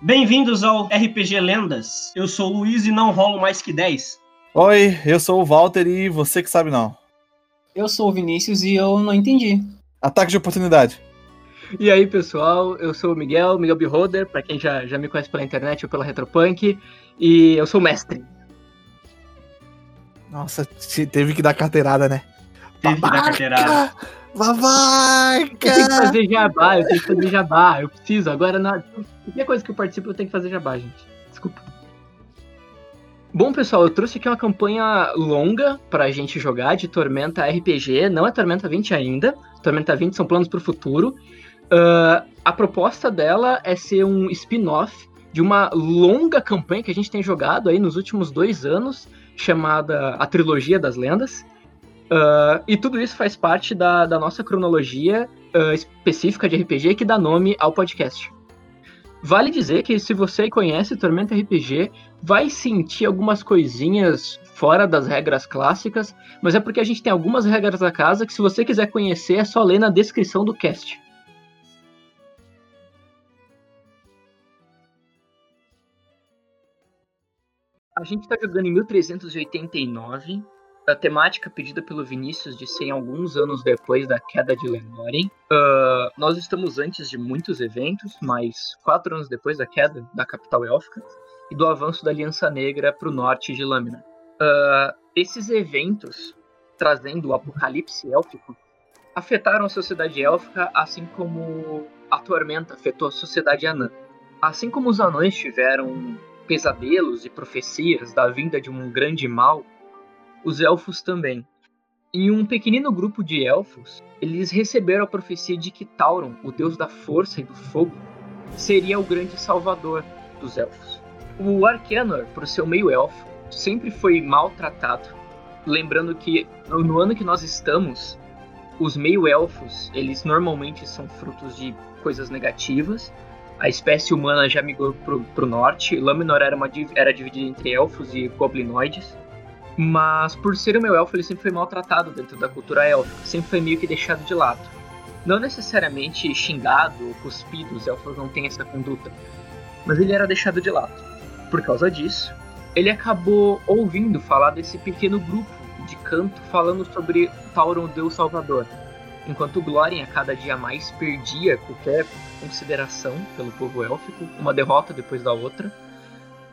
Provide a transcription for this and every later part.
Bem-vindos ao RPG Lendas. Eu sou o Luiz e não rolo mais que 10. Oi, eu sou o Walter e você que sabe não. Eu sou o Vinícius e eu não entendi. Ataque de oportunidade. E aí, pessoal, eu sou o Miguel, Miguel Beholder, pra quem já, já me conhece pela internet ou pela Retropunk, e eu sou mestre. Nossa, teve que dar carteirada, né? Teve que dar carteirada. Babaca! Eu tenho que fazer jabá, eu tenho que fazer jabá, eu preciso. Agora, na... qualquer coisa que eu participo, eu tenho que fazer jabá, gente. Desculpa. Bom, pessoal, eu trouxe aqui uma campanha longa pra gente jogar de Tormenta RPG. Não é Tormenta 20 ainda. Tormenta 20 são planos pro futuro. Uh, a proposta dela é ser um spin-off de uma longa campanha que a gente tem jogado aí nos últimos dois anos, chamada A Trilogia das Lendas. Uh, e tudo isso faz parte da, da nossa cronologia uh, específica de RPG que dá nome ao podcast. Vale dizer que se você conhece Tormenta RPG, vai sentir algumas coisinhas fora das regras clássicas, mas é porque a gente tem algumas regras da casa que se você quiser conhecer é só ler na descrição do cast. A gente está jogando em 1389, a temática pedida pelo Vinícius de ser alguns anos depois da queda de Lenore. Uh, nós estamos antes de muitos eventos, mas quatro anos depois da queda da capital élfica e do avanço da Aliança Negra para o norte de Lâmina. Uh, esses eventos, trazendo o apocalipse élfico, afetaram a sociedade élfica, assim como a tormenta afetou a sociedade anã. Assim como os anões tiveram pesadelos e profecias da vinda de um grande mal, os elfos também. Em um pequenino grupo de elfos, eles receberam a profecia de que Tauron, o deus da força e do fogo, seria o grande salvador dos elfos. O Arcanor, por seu meio elfo, sempre foi maltratado. Lembrando que no ano que nós estamos, os meio-elfos, eles normalmente são frutos de coisas negativas. A espécie humana já migrou pro, pro norte. Lâminor era, uma, era dividida entre elfos e goblinoides. Mas por ser o meu elfo, ele sempre foi maltratado dentro da cultura élfica, sempre foi meio que deixado de lado. Não necessariamente xingado ou cuspido, os elfos não têm essa conduta, mas ele era deixado de lado. Por causa disso, ele acabou ouvindo falar desse pequeno grupo de canto falando sobre Tauron, Deus Salvador. Enquanto Glórien a cada dia mais perdia qualquer consideração pelo povo élfico, uma derrota depois da outra,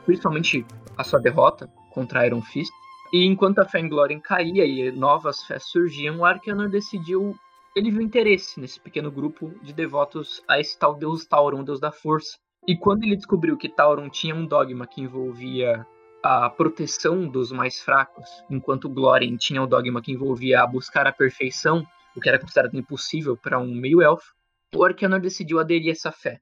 principalmente a sua derrota contra Iron Fist, e enquanto a fé em Glórien caía e novas fés surgiam, Arcanor decidiu. Ele viu interesse nesse pequeno grupo de devotos a esse tal deus Tauron, deus da força. E quando ele descobriu que Tauron tinha um dogma que envolvia a proteção dos mais fracos, enquanto Glórien tinha o dogma que envolvia a buscar a perfeição, o que era considerado impossível para um meio-elfo, o Arcanor decidiu aderir a essa fé.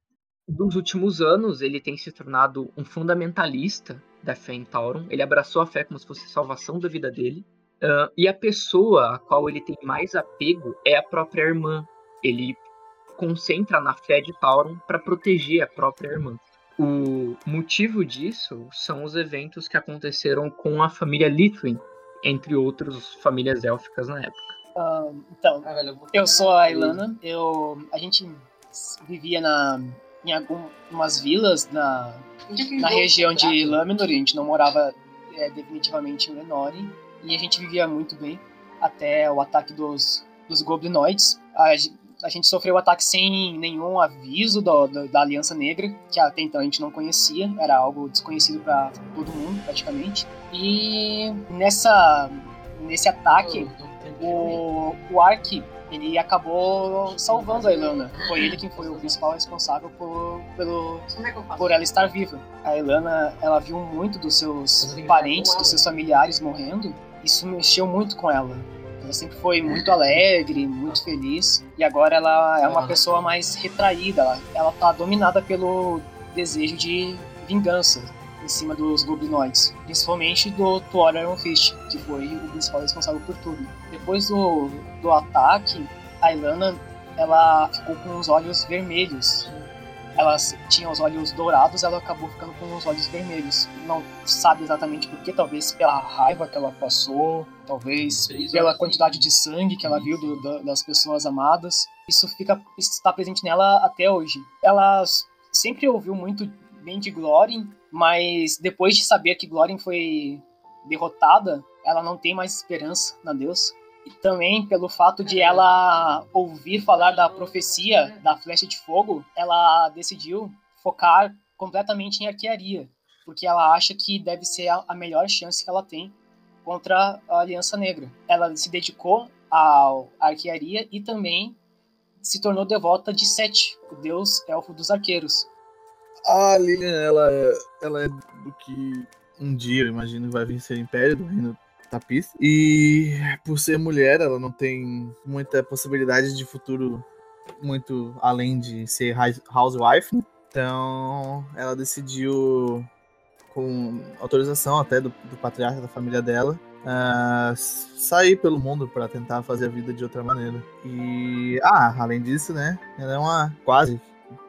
Nos últimos anos, ele tem se tornado um fundamentalista da fé em Tauron. Ele abraçou a fé como se fosse a salvação da vida dele. Uh, e a pessoa a qual ele tem mais apego é a própria irmã. Ele concentra na fé de Tauron para proteger a própria irmã. O motivo disso são os eventos que aconteceram com a família Litwin, entre outras famílias élficas na época. Uh, então, ah, eu sou a Ilana. Eu, a gente vivia na, em algumas vilas na, na região de Lâminor, a gente não morava é, definitivamente em Lenore, e a gente vivia muito bem até o ataque dos, dos goblinoides. A, a gente sofreu o ataque sem nenhum aviso do, do, da Aliança Negra, que até então a gente não conhecia, era algo desconhecido para todo mundo praticamente. E nessa, nesse ataque, o, o Ark ele acabou salvando a Ilana. Foi ele quem foi o principal responsável por, pelo, é por ela estar viva. A Ilana, ela viu muito dos seus parentes, dos seus familiares morrendo. Isso mexeu muito com ela. Ela sempre foi muito alegre, muito feliz. E agora ela é uma pessoa mais retraída. Ela, ela tá dominada pelo desejo de vingança em cima dos goblinoides, principalmente do Thor Iron Fist, que foi o principal responsável por tudo. Depois do, do ataque, a Ilana ela ficou com os olhos vermelhos. Ela tinha os olhos dourados, ela acabou ficando com os olhos vermelhos. Não sabe exatamente por quê, talvez pela raiva que ela passou, talvez pela quantidade de sangue que ela viu do, do, das pessoas amadas. Isso fica está presente nela até hoje. Ela sempre ouviu muito bem de Glórin, mas depois de saber que Glórin foi derrotada, ela não tem mais esperança na deusa. E também pelo fato de ela ouvir falar da profecia da flecha de fogo, ela decidiu focar completamente em arquearia, porque ela acha que deve ser a melhor chance que ela tem contra a Aliança Negra. Ela se dedicou à arquearia e também se tornou devota de Sete, o deus elfo dos arqueiros. A Lilian, ela é, ela é do que um dia, imagino, vai vencer o Império do Reino Tapiz. E por ser mulher, ela não tem muita possibilidade de futuro muito além de ser housewife. Então, ela decidiu, com autorização até do, do patriarca da família dela, uh, sair pelo mundo para tentar fazer a vida de outra maneira. E, ah, além disso, né, ela é uma quase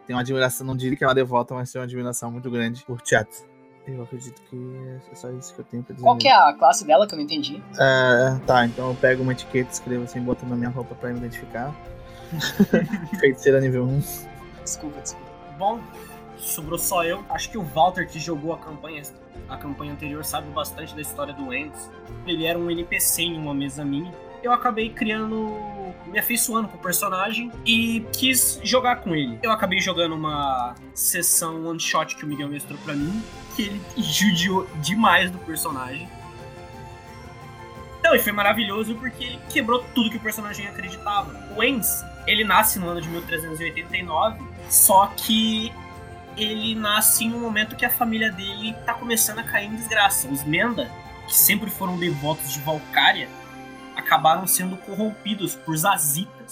tem uma admiração, não diria que é uma devota, mas tem uma admiração muito grande por teatro. Eu acredito que é só isso que eu tenho pra dizer. Qual que é a classe dela que eu não entendi? É, tá, então eu pego uma etiqueta, escrevo assim, boto na minha roupa pra me identificar. Feiticeira nível 1. Desculpa, desculpa. Bom, sobrou só eu. Acho que o Walter que jogou a campanha, a campanha anterior sabe bastante da história do Endes. Ele era um NPC em uma mesa minha. Eu acabei criando, me afeiçoando com o personagem e quis jogar com ele. Eu acabei jogando uma sessão one shot que o Miguel mostrou para mim, que ele judiou demais do personagem. Então, e foi maravilhoso porque ele quebrou tudo que o personagem acreditava. O Endes, ele nasce no ano de 1389, só que ele nasce em um momento que a família dele tá começando a cair em desgraça. Os Menda, que sempre foram devotos de Valkyria, acabaram sendo corrompidos por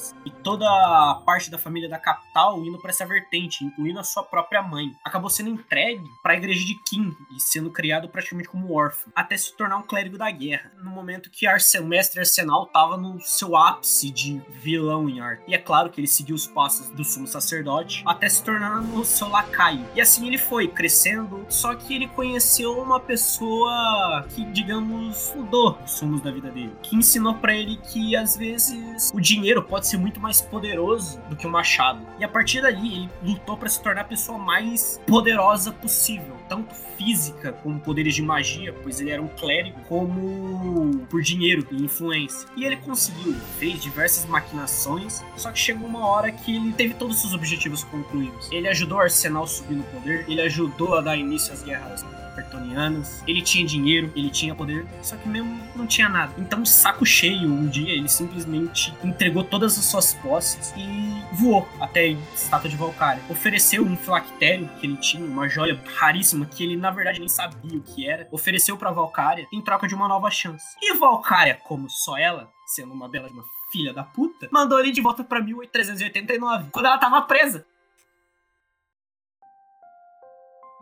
Zazitas e toda a parte da família da capital indo para essa vertente, incluindo a sua própria mãe. Acabou sendo entregue para a igreja de Kim e sendo criado praticamente como órfão, até se tornar um clérigo da guerra. No momento que o mestre Arsenal estava no seu ápice de vilão em arte. E é claro que ele seguiu os passos do sumo sacerdote até se tornar o seu lacaio. E assim ele foi crescendo, só que ele conheceu uma pessoa que, digamos, mudou os sumos da vida dele, que ensinou para ele que às vezes o dinheiro pode ser muito mais poderoso do que o machado. E a partir dali ele lutou para se tornar a pessoa mais poderosa possível, tanto física como poderes de magia, pois ele era um clérigo, como por dinheiro e influência. E ele conseguiu, fez diversas maquinações, só que chegou uma hora que ele teve todos os seus objetivos concluídos. Ele ajudou o Arsenal subir no poder, ele ajudou a dar início às guerras Pertonianas. Ele tinha dinheiro, ele tinha poder, só que mesmo não tinha nada. Então, saco cheio, um dia ele simplesmente entregou todas as suas posses e voou até a estátua de Valkyria. Ofereceu um filactério que ele tinha, uma joia raríssima que ele na verdade nem sabia o que era. Ofereceu para Valkyria em troca de uma nova chance. E Valkyria, como só ela, sendo uma bela de uma filha da puta, mandou ele de volta para 1389, quando ela tava presa.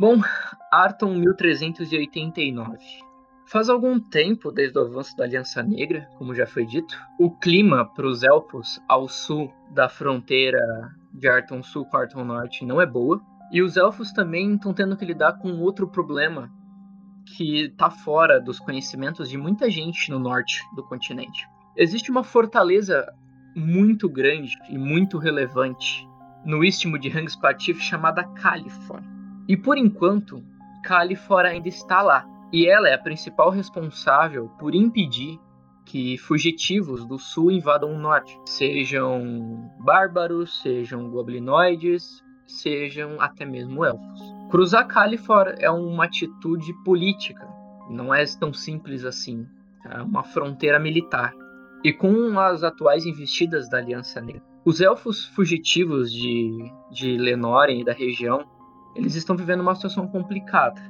Bom, Arton 1389. Faz algum tempo desde o avanço da Aliança Negra, como já foi dito, o clima para os elfos ao sul da fronteira de Arton Sul com Arton Norte não é boa, e os elfos também estão tendo que lidar com outro problema que está fora dos conhecimentos de muita gente no norte do continente. Existe uma fortaleza muito grande e muito relevante no istmo de Hangspatif chamada Califor. E por enquanto, Califor ainda está lá. E ela é a principal responsável por impedir que fugitivos do sul invadam o norte, sejam bárbaros, sejam goblinoides, sejam até mesmo elfos. Cruzar Califor é uma atitude política, não é tão simples assim. É uma fronteira militar. E com as atuais investidas da Aliança Negra, os elfos fugitivos de, de Lenoren e da região eles estão vivendo uma situação complicada.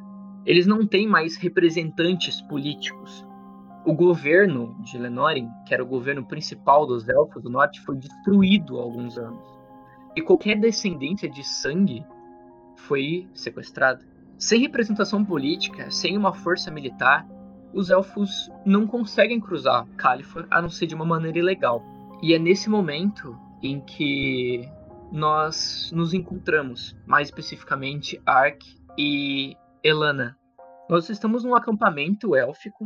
Eles não têm mais representantes políticos. O governo de Lenorin, que era o governo principal dos Elfos do Norte, foi destruído há alguns anos. E qualquer descendência de sangue foi sequestrada. Sem representação política, sem uma força militar, os elfos não conseguem cruzar Califor a não ser de uma maneira ilegal. E é nesse momento em que nós nos encontramos, mais especificamente Ark e Elana. Nós estamos num acampamento élfico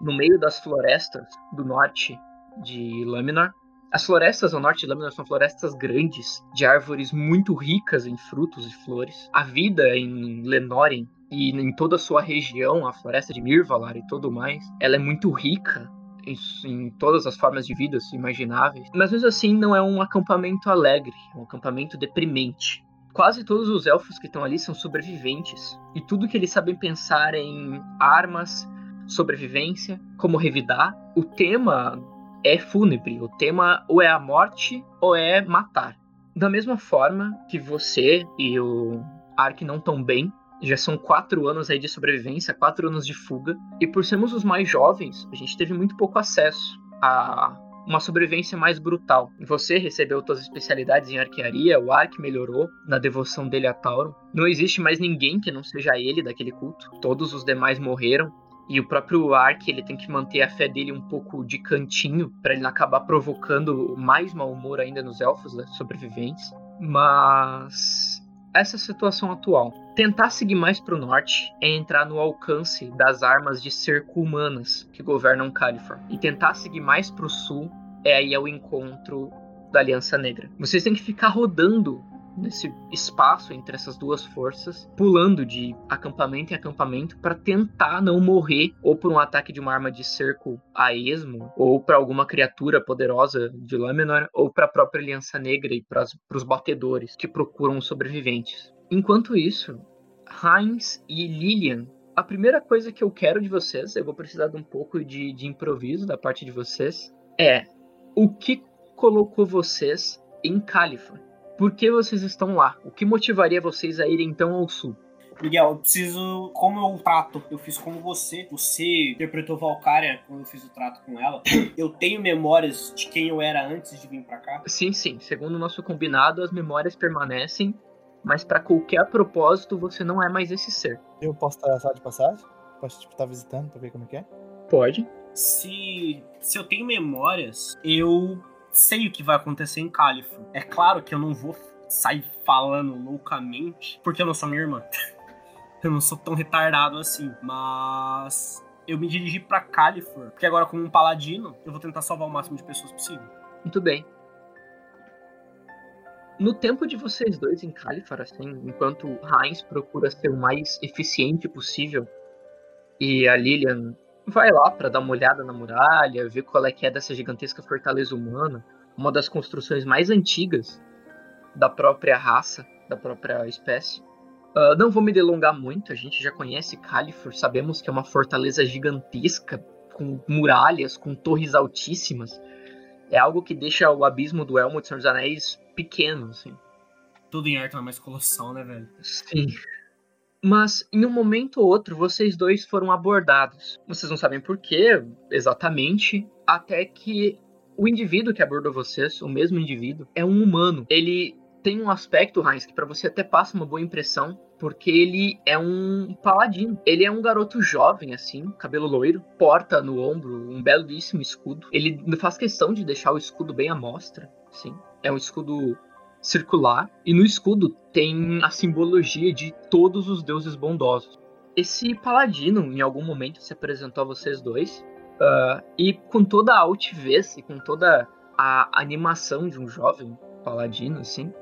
no meio das florestas do norte de Laminar. As florestas ao norte de Lâmina são florestas grandes, de árvores muito ricas em frutos e flores. A vida em Lenórien e em toda a sua região, a floresta de Mirvalar e tudo mais, ela é muito rica em, todas as formas de vida imagináveis. Mas mesmo assim, não é um acampamento alegre, é um acampamento deprimente. Quase todos os elfos que estão ali são sobreviventes, e tudo que eles sabem pensar é em armas, sobrevivência, como revidar. O tema é fúnebre, o tema ou é a morte ou é matar. Da mesma forma que você e o Ark não estão bem, já são quatro anos aí de sobrevivência, quatro anos de fuga, e por sermos os mais jovens, a gente teve muito pouco acesso a uma sobrevivência mais brutal. Você recebeu todas as especialidades em arquearia, o Ark melhorou na devoção dele a Tauro. Não existe mais ninguém que não seja ele daquele culto. Todos os demais morreram. E o próprio Ark, ele tem que manter a fé dele um pouco de cantinho para ele não acabar provocando mais mau humor ainda nos elfos né, sobreviventes. Mas essa situação atual. Tentar seguir mais para o norte é entrar no alcance das armas de cerco humanas que governam Califor. E tentar seguir mais para o sul é aí ao encontro da Aliança Negra. Vocês têm que ficar rodando nesse espaço entre essas duas forças, pulando de acampamento em acampamento para tentar não morrer ou por um ataque de uma arma de cerco a esmo, ou para alguma criatura poderosa de Lâminor, ou para a própria Aliança Negra e para os batedores que procuram sobreviventes. Enquanto isso, Heinz e Lilian a primeira coisa que eu quero de vocês, eu vou precisar de um pouco de, de, improviso da parte de vocês, é o que colocou vocês em California? Por que vocês estão lá? O que motivaria vocês a irem então ao sul? Miguel, eu preciso. Como eu trato, eu fiz como você. Você interpretou Valkyria quando eu fiz o trato com ela. Eu tenho memórias de quem eu era antes de vir para cá? Sim, sim. Segundo o nosso combinado, as memórias permanecem, mas para qualquer propósito você não é mais esse ser. Eu posso estar sala de passagem? Posso, tipo, estar tá visitando pra ver como é que é? Pode. Se, se eu tenho memórias, eu sei o que vai acontecer em Califo. É claro que eu não vou sair falando loucamente, porque eu não sou minha irmã. eu não sou tão retardado assim, mas eu me dirigi para Califor, porque agora como um paladino, eu vou tentar salvar o máximo de pessoas possível. Muito bem. No tempo de vocês dois em Califor, assim, enquanto Heinz procura ser o mais eficiente possível e a Lilian vai lá para dar uma olhada na muralha, ver qual é que é dessa gigantesca fortaleza humana, uma das construções mais antigas da própria raça, da própria espécie. Uh, não vou me delongar muito, a gente já conhece Califor, sabemos que é uma fortaleza gigantesca, com muralhas, com torres altíssimas. É algo que deixa o abismo do Elmo de Senhor dos Anéis pequeno, assim. Tudo em arte é mais colossal, né, velho? Sim. Mas em um momento ou outro, vocês dois foram abordados. Vocês não sabem por quê, exatamente, até que o indivíduo que abordou vocês, o mesmo indivíduo, é um humano. Ele tem um aspecto, Heinz, que para você até passa uma boa impressão, porque ele é um paladino. Ele é um garoto jovem, assim, cabelo loiro, porta no ombro um belíssimo escudo. Ele faz questão de deixar o escudo bem à mostra, sim. É um escudo circular e no escudo tem a simbologia de todos os deuses bondosos. Esse paladino, em algum momento, se apresentou a vocês dois uh, e com toda a altivez e com toda a animação de um jovem paladino, assim,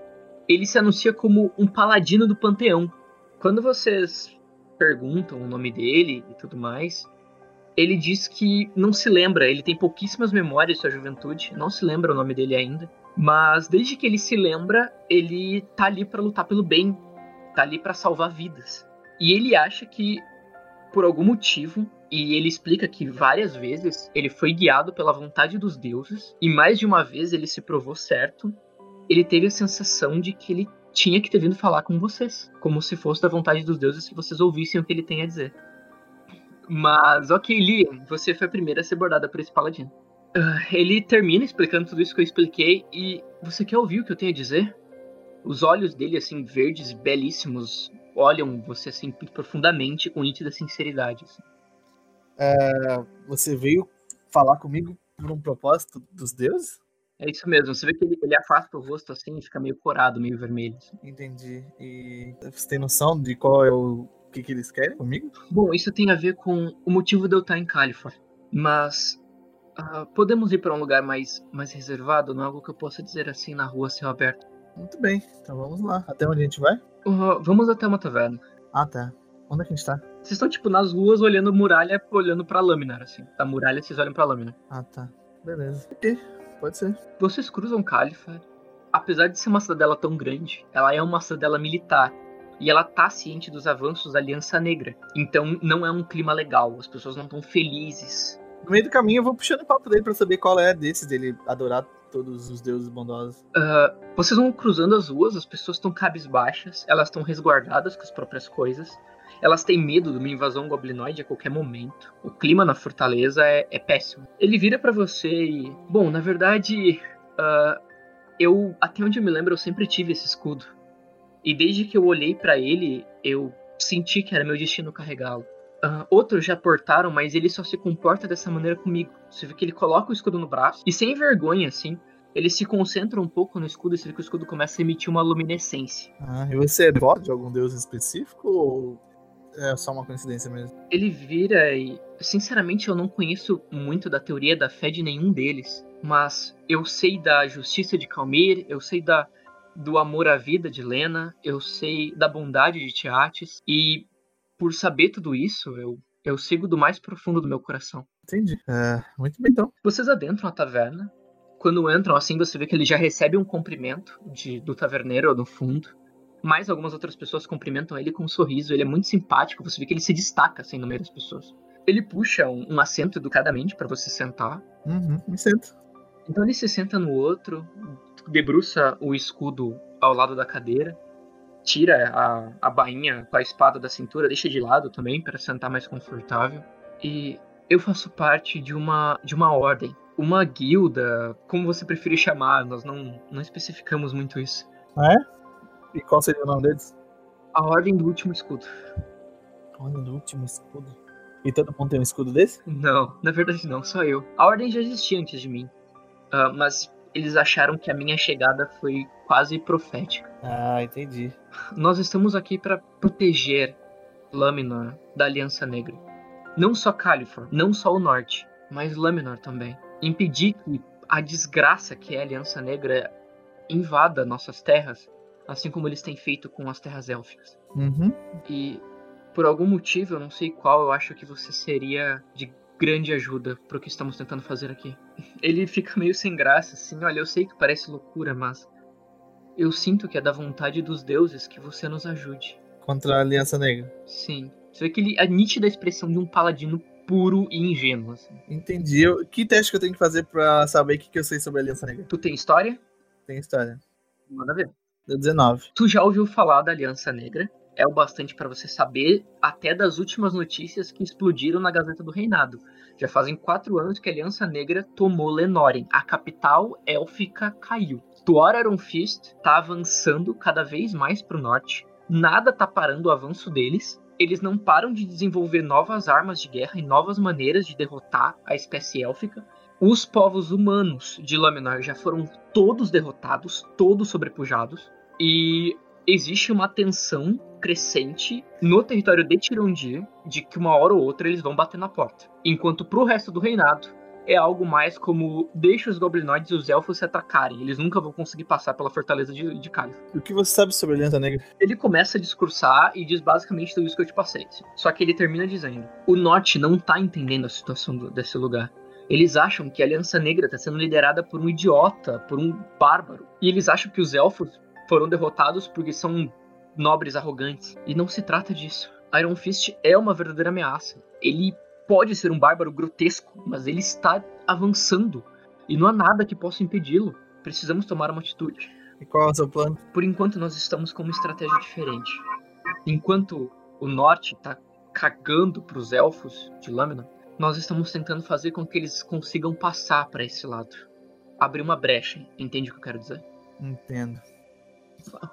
ele se anuncia como um paladino do panteão. Quando vocês perguntam o nome dele e tudo mais, ele diz que não se lembra, ele tem pouquíssimas memórias de sua juventude, não se lembra o nome dele ainda. Mas desde que ele se lembra, ele tá ali para lutar pelo bem, tá ali para salvar vidas. E ele acha que por algum motivo, e ele explica que várias vezes ele foi guiado pela vontade dos deuses, e mais de uma vez ele se provou certo, ele teve a sensação de que ele tinha que ter vindo falar com vocês, como se fosse da vontade dos deuses que vocês ouvissem o que ele tem a dizer. Mas, ok, Liam, você foi a primeira a ser bordada por esse paladino. Uh, ele termina explicando tudo isso que eu expliquei e você quer ouvir o que eu tenho a dizer? Os olhos dele, assim, verdes, belíssimos, olham você, assim, profundamente, com nítida sinceridade. Assim. É, você veio falar comigo por um propósito dos deuses? É isso mesmo, você vê que ele, ele afasta o rosto assim e fica meio corado, meio vermelho. Assim. Entendi. E você tem noção de qual é o que, que eles querem comigo? Bom, isso tem a ver com o motivo de eu estar em California. Mas Uh, podemos ir para um lugar mais, mais reservado, não é algo que eu possa dizer assim na rua céu aberto. Muito bem, então vamos lá. Até onde a gente vai? Uh, vamos até uma taverna. Ah, tá. Onde é que a gente tá? Vocês estão, tipo, nas ruas olhando muralha, olhando pra lâmina, assim. Da muralha, vocês olham pra lâmina. Ah, tá. Beleza. Ok, pode ser. Vocês cruzam Califa. Apesar de ser uma cidadela tão grande, ela é uma cidadela militar. E ela tá ciente dos avanços da Aliança Negra. Então não é um clima legal. As pessoas não estão felizes. No meio do caminho eu vou puxando papo dele pra saber qual é desses, dele adorar todos os deuses bondosos. Uh, vocês vão cruzando as ruas, as pessoas estão cabisbaixas, elas estão resguardadas com as próprias coisas. Elas têm medo de uma invasão goblinoide a qualquer momento. O clima na fortaleza é, é péssimo. Ele vira para você e. Bom, na verdade. Uh, eu. Até onde eu me lembro, eu sempre tive esse escudo. E desde que eu olhei para ele, eu senti que era meu destino carregá-lo. Uh, outros já portaram, mas ele só se comporta dessa maneira comigo. Você vê que ele coloca o escudo no braço e sem vergonha, assim, ele se concentra um pouco no escudo e você vê que o escudo começa a emitir uma luminescência. Ah, e você é voto de algum deus específico ou é só uma coincidência mesmo? Ele vira e, sinceramente, eu não conheço muito da teoria da fé de nenhum deles, mas eu sei da justiça de Calmir, eu sei da do amor à vida de Lena, eu sei da bondade de Tiates e por saber tudo isso, eu, eu sigo do mais profundo do meu coração. Entendi. É, muito bem, então. Vocês adentram a taverna. Quando entram, assim, você vê que ele já recebe um cumprimento de, do taverneiro no fundo. Mais algumas outras pessoas cumprimentam ele com um sorriso. Ele é muito simpático. Você vê que ele se destaca, assim, no meio das pessoas. Ele puxa um, um assento educadamente para você sentar. Uhum, me sento. Então ele se senta no outro, debruça o escudo ao lado da cadeira tira a, a bainha com a espada da cintura, deixa de lado também para sentar mais confortável. E eu faço parte de uma de uma ordem, uma guilda, como você preferir chamar, nós não, não especificamos muito isso. Ah, é? E qual seria o nome deles? A Ordem do Último Escudo. A Ordem do Último Escudo? E todo mundo tem um escudo desse? Não, na verdade não, só eu. A Ordem já existia antes de mim. Uh, mas eles acharam que a minha chegada foi quase profética. Ah, entendi. Nós estamos aqui para proteger Lâminor da Aliança Negra. Não só Califor, não só o Norte, mas Lâminor também. Impedir que a desgraça que é a Aliança Negra invada nossas terras, assim como eles têm feito com as terras élficas. Uhum. E por algum motivo, eu não sei qual, eu acho que você seria de grande ajuda pro que estamos tentando fazer aqui. Ele fica meio sem graça, assim, olha, eu sei que parece loucura, mas eu sinto que é da vontade dos deuses que você nos ajude. Contra a Aliança Negra. Sim. Você vê que ele, a nítida expressão de um paladino puro e ingênuo. Assim. Entendi. Eu, que teste que eu tenho que fazer pra saber o que, que eu sei sobre a Aliança Negra? Tu tem história? Tem história. Manda ver. Deu 19. Tu já ouviu falar da Aliança Negra? É o bastante para você saber até das últimas notícias que explodiram na Gazeta do Reinado. Já fazem quatro anos que a Aliança Negra tomou Lenoren. A capital élfica caiu. Tuor Fist tá avançando cada vez mais para o norte. Nada tá parando o avanço deles. Eles não param de desenvolver novas armas de guerra e novas maneiras de derrotar a espécie élfica. Os povos humanos de Laminar já foram todos derrotados, todos sobrepujados. E existe uma tensão crescente no território de Tirondir de que uma hora ou outra eles vão bater na porta. Enquanto pro resto do reinado é algo mais como deixa os goblinoides e os elfos se atacarem. Eles nunca vão conseguir passar pela fortaleza de, de. O que você sabe sobre a Aliança Negra? Ele começa a discursar e diz basicamente tudo isso que eu te passei. Só que ele termina dizendo: o norte não tá entendendo a situação do, desse lugar. Eles acham que a Aliança Negra está sendo liderada por um idiota, por um bárbaro. E eles acham que os elfos foram derrotados porque são nobres arrogantes. E não se trata disso. Iron Fist é uma verdadeira ameaça. Ele pode ser um bárbaro grotesco, mas ele está avançando. E não há nada que possa impedi-lo. Precisamos tomar uma atitude. E qual é o seu plano? Por enquanto, nós estamos com uma estratégia diferente. Enquanto o norte está cagando para os elfos de Lâmina, nós estamos tentando fazer com que eles consigam passar para esse lado. Abrir uma brecha, entende o que eu quero dizer? Entendo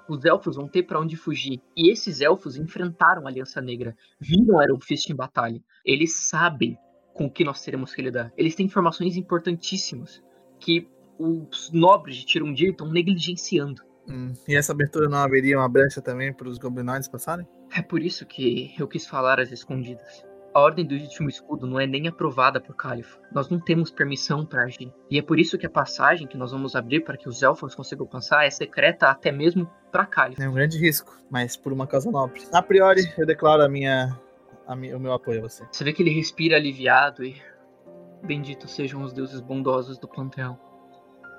os elfos vão ter para onde fugir. E esses elfos enfrentaram a Aliança Negra, viram Iron Fist em batalha. Eles sabem com o que nós teremos que lidar. Eles têm informações importantíssimas que os nobres de Tirundir estão negligenciando. Hum. E essa abertura não haveria uma brecha também para os goblinoides passarem? É por isso que eu quis falar às escondidas. A Ordem do Último Escudo não é nem aprovada por Califa. Nós não temos permissão para agir. E é por isso que a passagem que nós vamos abrir para que os elfos consigam passar é secreta até mesmo para Califa. É um grande risco, mas por uma causa nobre. A priori, eu declaro a minha, a minha, o meu apoio a você. Você vê que ele respira aliviado e. Benditos sejam os deuses bondosos do panteão.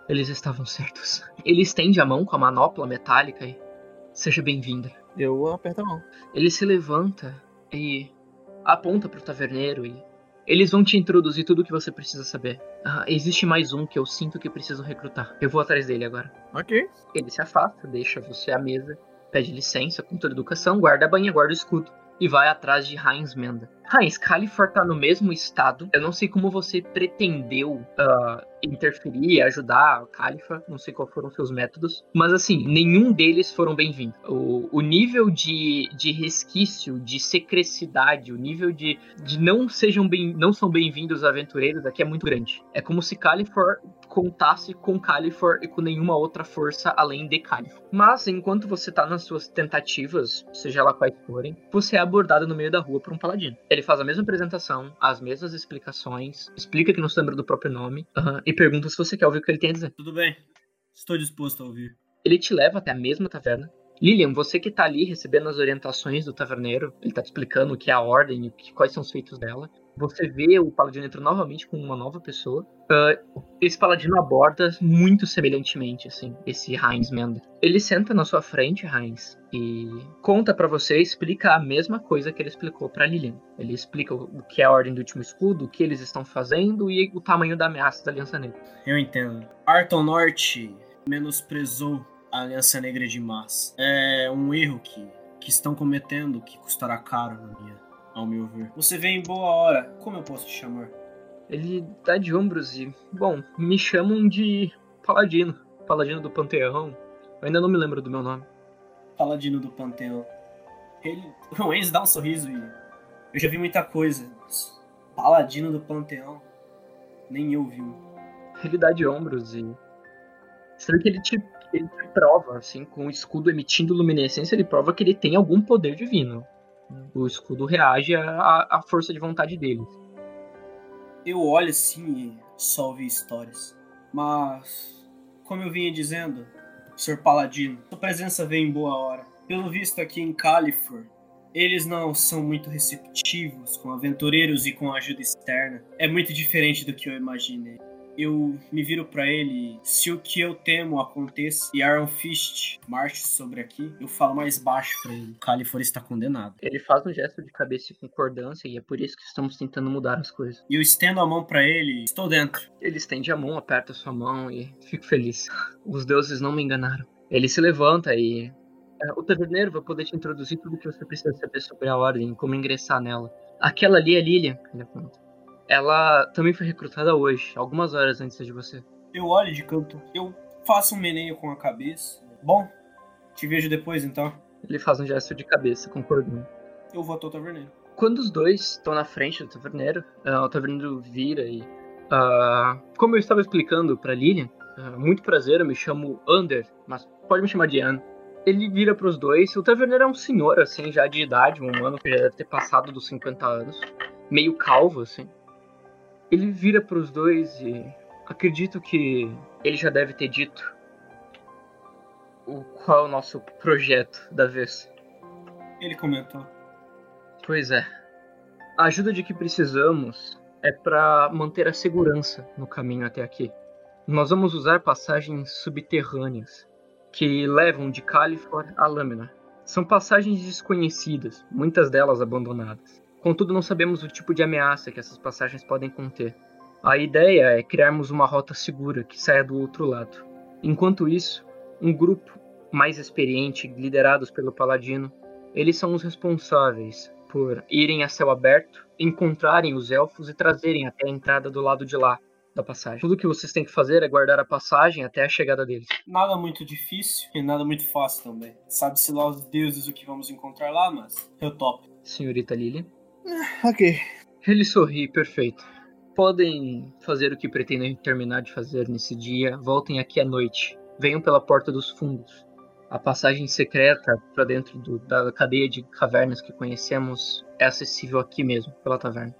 Eles estavam certos. Ele estende a mão com a manopla metálica e. Seja bem-vinda. Eu aperto a mão. Ele se levanta e aponta pro taverneiro e. Eles vão te introduzir tudo o que você precisa saber. Ah, existe mais um que eu sinto que preciso recrutar. Eu vou atrás dele agora. Ok. Ele se afasta, deixa você à mesa, pede licença com toda educação, guarda a banha, guarda o escudo e vai atrás de Heinz Menda. Heinz, Califor tá no mesmo estado. Eu não sei como você pretendeu uh, interferir, ajudar a Califa, não sei quais foram seus métodos, mas assim, nenhum deles foram bem-vindos. O, o, nível de, de resquício, de secrecidade, o nível de, de não sejam bem, não são bem-vindos aventureiros aqui é muito grande. É como se Califor contasse com Califor e com nenhuma outra força além de Califor. Mas enquanto você tá nas suas tentativas, seja ela quais forem, você é abordado no meio da rua por um paladino. Ele faz a mesma apresentação, as mesmas explicações, explica que não se lembra do próprio nome, uh, e pergunta se você quer ouvir o que ele tem a dizer. Tudo bem. Estou disposto a ouvir. Ele te leva até a mesma taverna. Lilian, você que tá ali recebendo as orientações do taverneiro, ele tá te explicando o que é a ordem e quais são os feitos dela. Você vê o paladino entrando novamente com uma nova pessoa. Uh, esse paladino aborda muito semelhantemente, assim, esse Heinz Menda. Ele senta na sua frente, Heinz, e conta para você, explica a mesma coisa que ele explicou para Lilian. Ele explica o que é a Ordem do Último Escudo, o que eles estão fazendo e o tamanho da ameaça da Aliança Negra. Eu entendo. Arton Norte menosprezou a Aliança Negra de Massa. É um erro que, que estão cometendo que custará caro na minha ao meu ver. Você vem em boa hora. Como eu posso te chamar? Ele dá de ombros e, bom, me chamam de Paladino. Paladino do Panteão. Eu ainda não me lembro do meu nome. Paladino do Panteão. Ele, o Enzo dá um sorriso e eu já vi muita coisa. Paladino do Panteão. Nem eu vi. Ele dá de ombros e. Vê que ele te, ele te prova, assim, com o escudo emitindo luminescência, ele prova que ele tem algum poder divino. O escudo reage à, à força de vontade dele. Eu olho assim e só ouvi histórias. Mas, como eu vinha dizendo, Sr. Paladino, sua presença veio em boa hora. Pelo visto aqui em Califor, eles não são muito receptivos com aventureiros e com ajuda externa. É muito diferente do que eu imaginei eu me viro para ele. Se o que eu temo aconteça e Iron Fist marche sobre aqui, eu falo mais baixo para ele. Califor está condenado. Ele faz um gesto de cabeça de concordância e é por isso que estamos tentando mudar as coisas. E eu estendo a mão para ele. Estou dentro. Ele estende a mão, aperta sua mão e fico feliz. Os deuses não me enganaram. Ele se levanta e é, o taverneiro vai poder te introduzir tudo o que você precisa saber sobre a ordem, como ingressar nela. Aquela ali é Lilian, ele aponta. Ela também foi recrutada hoje, algumas horas antes de você. Eu olho de canto. Eu faço um meneio com a cabeça. Bom, te vejo depois então. Ele faz um gesto de cabeça, concordando. Eu vou até o taverneiro. Quando os dois estão na frente do taverneiro, uh, o taverneiro vira e. Uh, como eu estava explicando para Lilian, uh, muito prazer, eu me chamo Ander, mas pode me chamar de Anne. Ele vira para os dois. O taverneiro é um senhor, assim, já de idade, um humano que já deve ter passado dos 50 anos, meio calvo, assim. Ele vira para os dois e acredito que ele já deve ter dito o qual é o nosso projeto da vez. Ele comentou. Pois é. A ajuda de que precisamos é para manter a segurança no caminho até aqui. Nós vamos usar passagens subterrâneas que levam de Califor a Lâmina. São passagens desconhecidas, muitas delas abandonadas. Contudo, não sabemos o tipo de ameaça que essas passagens podem conter. A ideia é criarmos uma rota segura que saia do outro lado. Enquanto isso, um grupo mais experiente, liderados pelo Paladino, eles são os responsáveis por irem a céu aberto, encontrarem os elfos e trazerem até a entrada do lado de lá da passagem. Tudo que vocês têm que fazer é guardar a passagem até a chegada deles. Nada muito difícil e nada muito fácil também. Sabe-se lá os deuses o que vamos encontrar lá, mas eu topo. Senhorita Lily. Ok. Ele sorri, perfeito. Podem fazer o que pretendem terminar de fazer nesse dia. Voltem aqui à noite. Venham pela porta dos fundos. A passagem secreta para dentro do, da cadeia de cavernas que conhecemos é acessível aqui mesmo, pela taverna.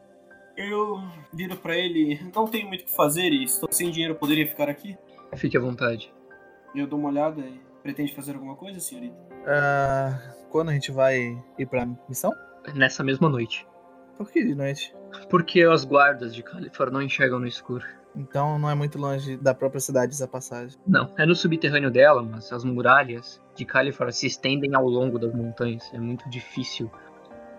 Eu viro para ele, não tenho muito o que fazer e estou sem dinheiro, poderia ficar aqui? Fique à vontade. Eu dou uma olhada e pretende fazer alguma coisa, senhorita? Uh, quando a gente vai ir pra missão? Nessa mesma noite. Por que de noite? Porque as guardas de Califórnia não enxergam no escuro. Então não é muito longe da própria cidade essa passagem. Não, é no subterrâneo dela, mas as muralhas de Califórnia se estendem ao longo das montanhas. É muito difícil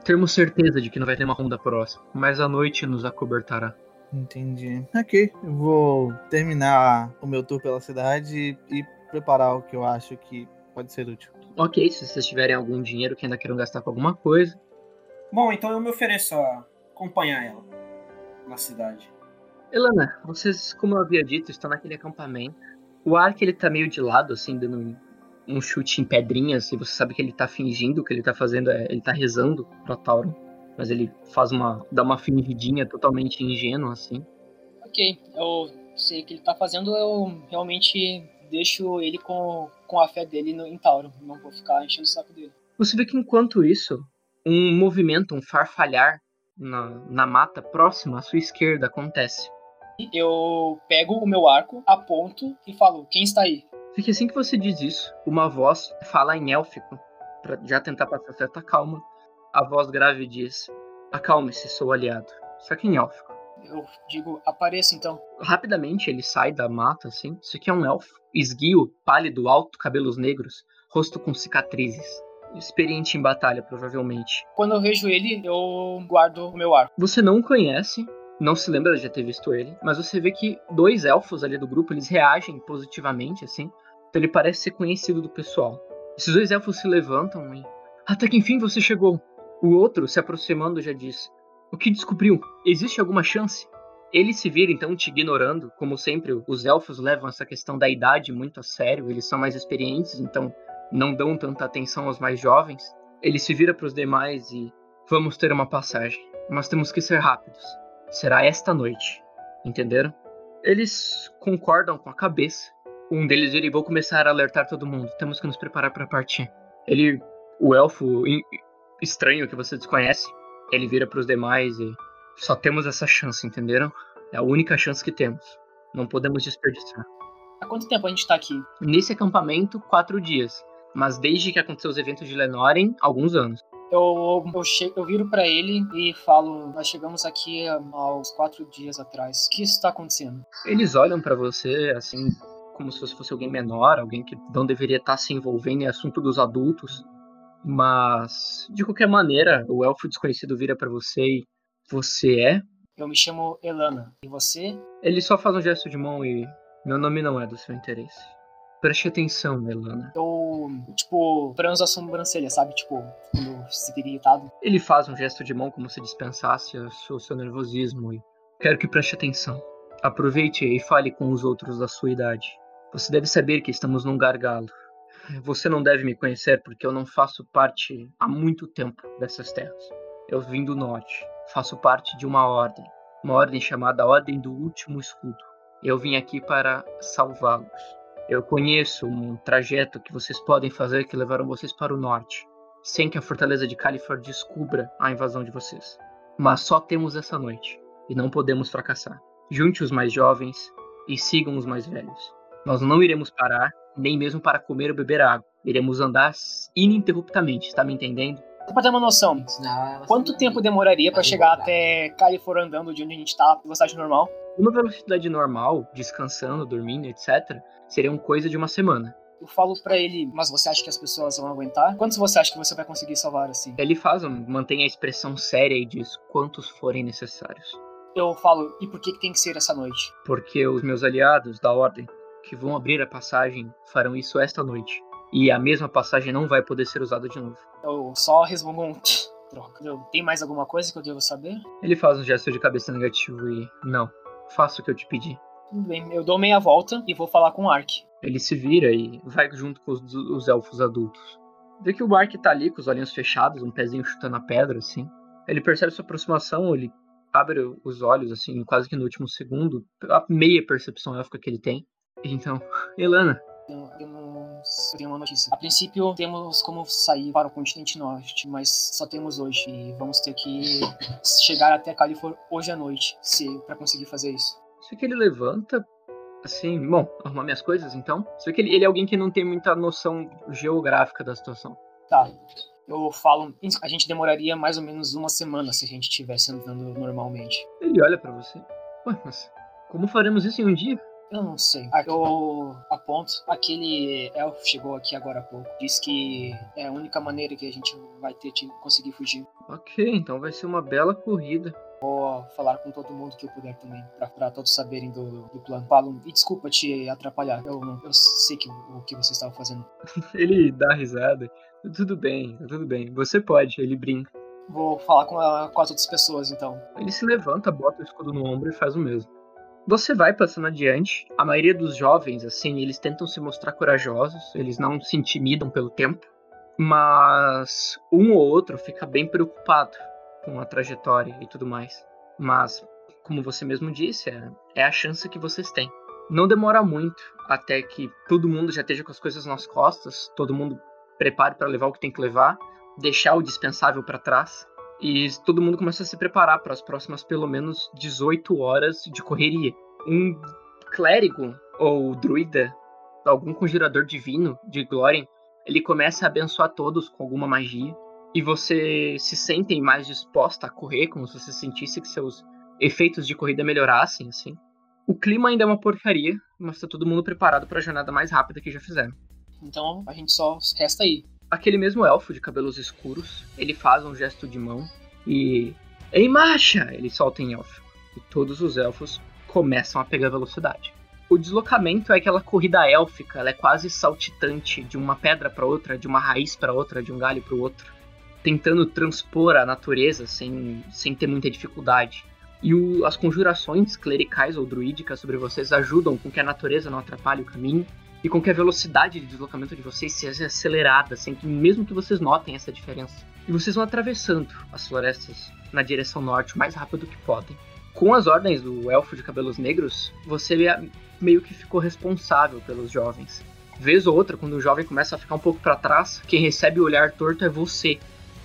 termos certeza de que não vai ter uma ronda próxima, mas a noite nos acobertará. Entendi. Ok, eu vou terminar o meu tour pela cidade e preparar o que eu acho que pode ser útil. Ok, se vocês tiverem algum dinheiro que ainda queiram gastar com alguma coisa. Bom, então eu me ofereço a acompanhar ela na cidade. Elana, vocês, como eu havia dito, estão naquele acampamento. O Ark, ele tá meio de lado, assim, dando um chute em pedrinhas, e você sabe que ele tá fingindo, o que ele tá fazendo é, ele tá rezando pra Tauron. Mas ele faz uma, dá uma fingidinha totalmente ingênua, assim. Ok, eu sei o que ele tá fazendo, eu realmente deixo ele com, com a fé dele no, em Tauro. Não vou ficar enchendo o saco dele. Você vê que enquanto isso, um movimento, um farfalhar na, na mata próxima à sua esquerda acontece. Eu pego o meu arco, aponto e falo: Quem está aí? Porque assim que você diz isso, uma voz fala em élfico, para já tentar passar certa calma. A voz grave diz: Acalme-se, sou aliado. Só que em élfico. Eu digo: Apareça então. Rapidamente ele sai da mata, assim. Isso aqui é um elfo. Esguio, pálido, alto, cabelos negros, rosto com cicatrizes. Experiente em batalha, provavelmente. Quando eu vejo ele, eu guardo o meu arco. Você não conhece, não se lembra de já ter visto ele, mas você vê que dois elfos ali do grupo, eles reagem positivamente, assim. Então ele parece ser conhecido do pessoal. Esses dois elfos se levantam e. Até que enfim você chegou. O outro, se aproximando, já diz: O que descobriu? Existe alguma chance? Ele se vira então te ignorando, como sempre, os elfos levam essa questão da idade muito a sério, eles são mais experientes, então não dão tanta atenção aos mais jovens. Ele se vira para os demais e vamos ter uma passagem, mas temos que ser rápidos. Será esta noite, entenderam? Eles concordam com a cabeça um deles vira e vou começar a alertar todo mundo. Temos que nos preparar para partir. Ele, o elfo estranho que você desconhece, ele vira para os demais e só temos essa chance, entenderam? É a única chance que temos. Não podemos desperdiçar. Há quanto tempo a gente tá aqui? Nesse acampamento, quatro dias. Mas desde que aconteceu os eventos de Lenoren, alguns anos. Eu, eu, che eu viro para ele e falo: Nós chegamos aqui há uns quatro dias atrás. O que está acontecendo? Eles olham para você assim, como se você fosse alguém menor, alguém que não deveria estar se envolvendo em assunto dos adultos. Mas, de qualquer maneira, o elfo desconhecido vira para você e você é? Eu me chamo Elana. E você? Ele só faz um gesto de mão e meu nome não é do seu interesse. Preste atenção, Elana. Eu, tipo, franzo a sobrancelha, sabe? Tipo, quando se fica irritado. Ele faz um gesto de mão como se dispensasse o seu, seu nervosismo e quero que preste atenção. Aproveite e fale com os outros da sua idade. Você deve saber que estamos num gargalo. Você não deve me conhecer porque eu não faço parte há muito tempo dessas terras. Eu vim do norte. Faço parte de uma ordem. Uma ordem chamada Ordem do Último Escudo. Eu vim aqui para salvá-los. Eu conheço um trajeto que vocês podem fazer que levarão vocês para o norte, sem que a fortaleza de Califor descubra a invasão de vocês. Mas só temos essa noite e não podemos fracassar. Junte os mais jovens e sigam os mais velhos. Nós não iremos parar, nem mesmo para comer ou beber água. Iremos andar ininterruptamente, está me entendendo? Só pra ter uma noção, quanto tempo demoraria para chegar até California andando de onde a gente tá, velocidade normal? Uma velocidade normal, descansando, dormindo, etc., seria coisa de uma semana. Eu falo para ele, mas você acha que as pessoas vão aguentar? Quantos você acha que você vai conseguir salvar assim? Ele faz, mantém a expressão séria e diz quantos forem necessários. Eu falo, e por que, que tem que ser essa noite? Porque os meus aliados da Ordem que vão abrir a passagem farão isso esta noite. E a mesma passagem não vai poder ser usada de novo. Eu só respondo um. Troca. Tem mais alguma coisa que eu devo saber? Ele faz um gesto de cabeça negativo e. Não. Faça o que eu te pedi. Tudo bem, eu dou meia volta e vou falar com o Ark. Ele se vira e vai junto com os, os elfos adultos. Vê que o Ark tá ali com os olhinhos fechados, um pezinho chutando a pedra, assim. Ele percebe sua aproximação, ele abre os olhos, assim, quase que no último segundo, a meia percepção élfica que ele tem. Então, Elana. Eu tenho uma notícia. A princípio, temos como sair para o continente norte, mas só temos hoje. E vamos ter que chegar até California hoje à noite, se para conseguir fazer isso. Isso que ele levanta, assim, bom, arrumar minhas coisas então. Vê que ele, ele é alguém que não tem muita noção geográfica da situação. Tá. Eu falo, a gente demoraria mais ou menos uma semana se a gente estivesse andando normalmente. Ele olha para você. Ué, mas como faremos isso em um dia? Eu não sei. Eu aponto. Aquele elfo chegou aqui agora há pouco. Diz que é a única maneira que a gente vai ter de conseguir fugir. Ok, então vai ser uma bela corrida. Vou falar com todo mundo que eu puder também, pra, pra todos saberem do, do plano. Falo, e desculpa te atrapalhar. Eu, eu sei que, o que você estava fazendo. ele dá risada. Tudo bem, tudo bem. Você pode, ele brinca. Vou falar com, a, com as outras pessoas então. Ele se levanta, bota o escudo no ombro e faz o mesmo. Você vai passando adiante. A maioria dos jovens, assim, eles tentam se mostrar corajosos, eles não se intimidam pelo tempo, mas um ou outro fica bem preocupado com a trajetória e tudo mais. Mas, como você mesmo disse, é, é a chance que vocês têm. Não demora muito até que todo mundo já esteja com as coisas nas costas, todo mundo prepare para levar o que tem que levar, deixar o dispensável para trás e todo mundo começa a se preparar para as próximas pelo menos 18 horas de correria. Um clérigo ou druida, algum conjurador divino de Glórien, ele começa a abençoar todos com alguma magia e você se sente mais disposta a correr, como se você sentisse que seus efeitos de corrida melhorassem, assim. O clima ainda é uma porcaria, mas tá todo mundo preparado para a jornada mais rápida que já fizeram. Então a gente só resta aí. Aquele mesmo elfo de cabelos escuros, ele faz um gesto de mão e. Em marcha! Ele solta em elfo. E todos os elfos começam a pegar velocidade. O deslocamento é aquela corrida élfica, ela é quase saltitante de uma pedra para outra, de uma raiz para outra, de um galho para o outro, tentando transpor a natureza sem, sem ter muita dificuldade. E o, as conjurações clericais ou druídicas sobre vocês ajudam com que a natureza não atrapalhe o caminho e com que a velocidade de deslocamento de vocês seja acelerada, sem que mesmo que vocês notem essa diferença. E vocês vão atravessando as florestas na direção norte o mais rápido que podem. Com as ordens do elfo de cabelos negros, você meio que ficou responsável pelos jovens. Vez ou outra, quando o jovem começa a ficar um pouco para trás, quem recebe o olhar torto é você.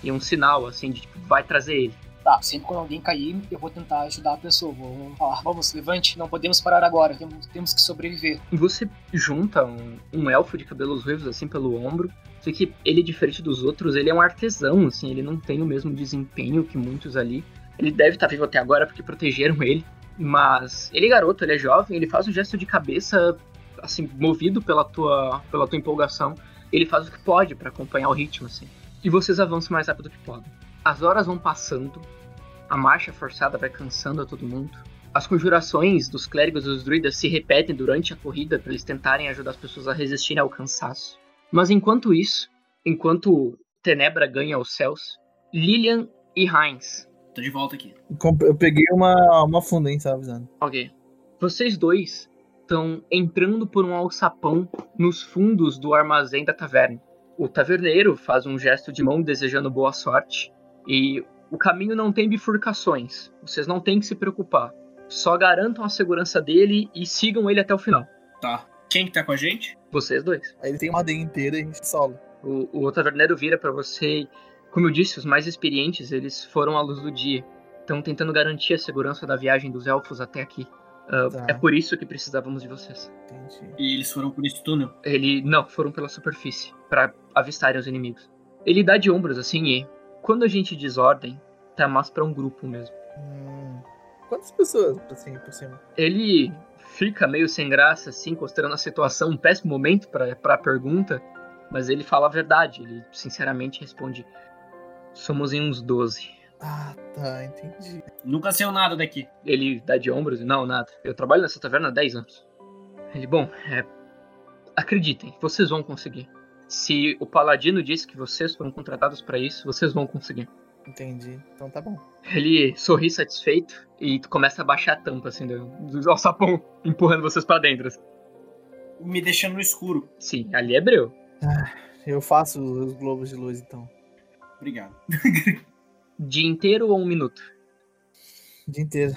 E um sinal, assim, de tipo, vai trazer ele. Tá, sempre quando alguém cair, eu vou tentar ajudar a pessoa. Vou falar, vamos, levante, não podemos parar agora, temos, que sobreviver. Você junta um, um elfo de cabelos ruivos assim pelo ombro. Só que ele, diferente dos outros, ele é um artesão, assim, ele não tem o mesmo desempenho que muitos ali. Ele deve estar vivo até agora porque protegeram ele. Mas ele é garoto, ele é jovem, ele faz um gesto de cabeça, assim, movido pela tua, pela tua empolgação. Ele faz o que pode para acompanhar o ritmo, assim. E vocês avançam mais rápido que podem. As horas vão passando, a marcha forçada vai cansando a todo mundo. As conjurações dos clérigos e dos druidas se repetem durante a corrida para eles tentarem ajudar as pessoas a resistirem ao cansaço. Mas enquanto isso, enquanto Tenebra ganha os céus, Lilian e Heinz. Tô de volta aqui. Eu peguei uma, uma funda, hein, sabe, avisando. Ok. Vocês dois estão entrando por um alçapão nos fundos do armazém da taverna. O taverneiro faz um gesto de mão desejando boa sorte e o caminho não tem bifurcações. Vocês não têm que se preocupar. Só garantam a segurança dele e sigam ele até o final. Tá. Quem que tá com a gente? Vocês dois. Aí ele tem uma adeia inteira e a gente solo. O, o taverneiro vira para você. Como eu disse, os mais experientes, eles foram à luz do dia. Estão tentando garantir a segurança da viagem dos elfos até aqui. Uh, tá. É por isso que precisávamos de vocês. Entendi. E eles foram por esse túnel? Ele. Não, foram pela superfície. para avistarem os inimigos. Ele dá de ombros assim e quando a gente desordem, tá mais pra um grupo mesmo. Hum. Quantas pessoas, assim, por cima? Ele fica meio sem graça, assim, considerando a situação, um péssimo momento pra, pra pergunta, mas ele fala a verdade. Ele, sinceramente, responde: Somos em uns 12. Ah, tá, entendi. Nunca saiu nada daqui. Ele dá de ombros e não, nada. Eu trabalho nessa taverna há 10 anos. Ele, bom, é. Acreditem, vocês vão conseguir. Se o Paladino disse que vocês foram contratados para isso, vocês vão conseguir. Entendi. Então tá bom. Ele sorri satisfeito e começa a baixar a tampa, assim, do, do alçapão, empurrando vocês para dentro. Assim. Me deixando no escuro. Sim, ali é breu. Ah, eu faço os globos de luz, então. Obrigado. Dia inteiro ou um minuto? Dia inteiro.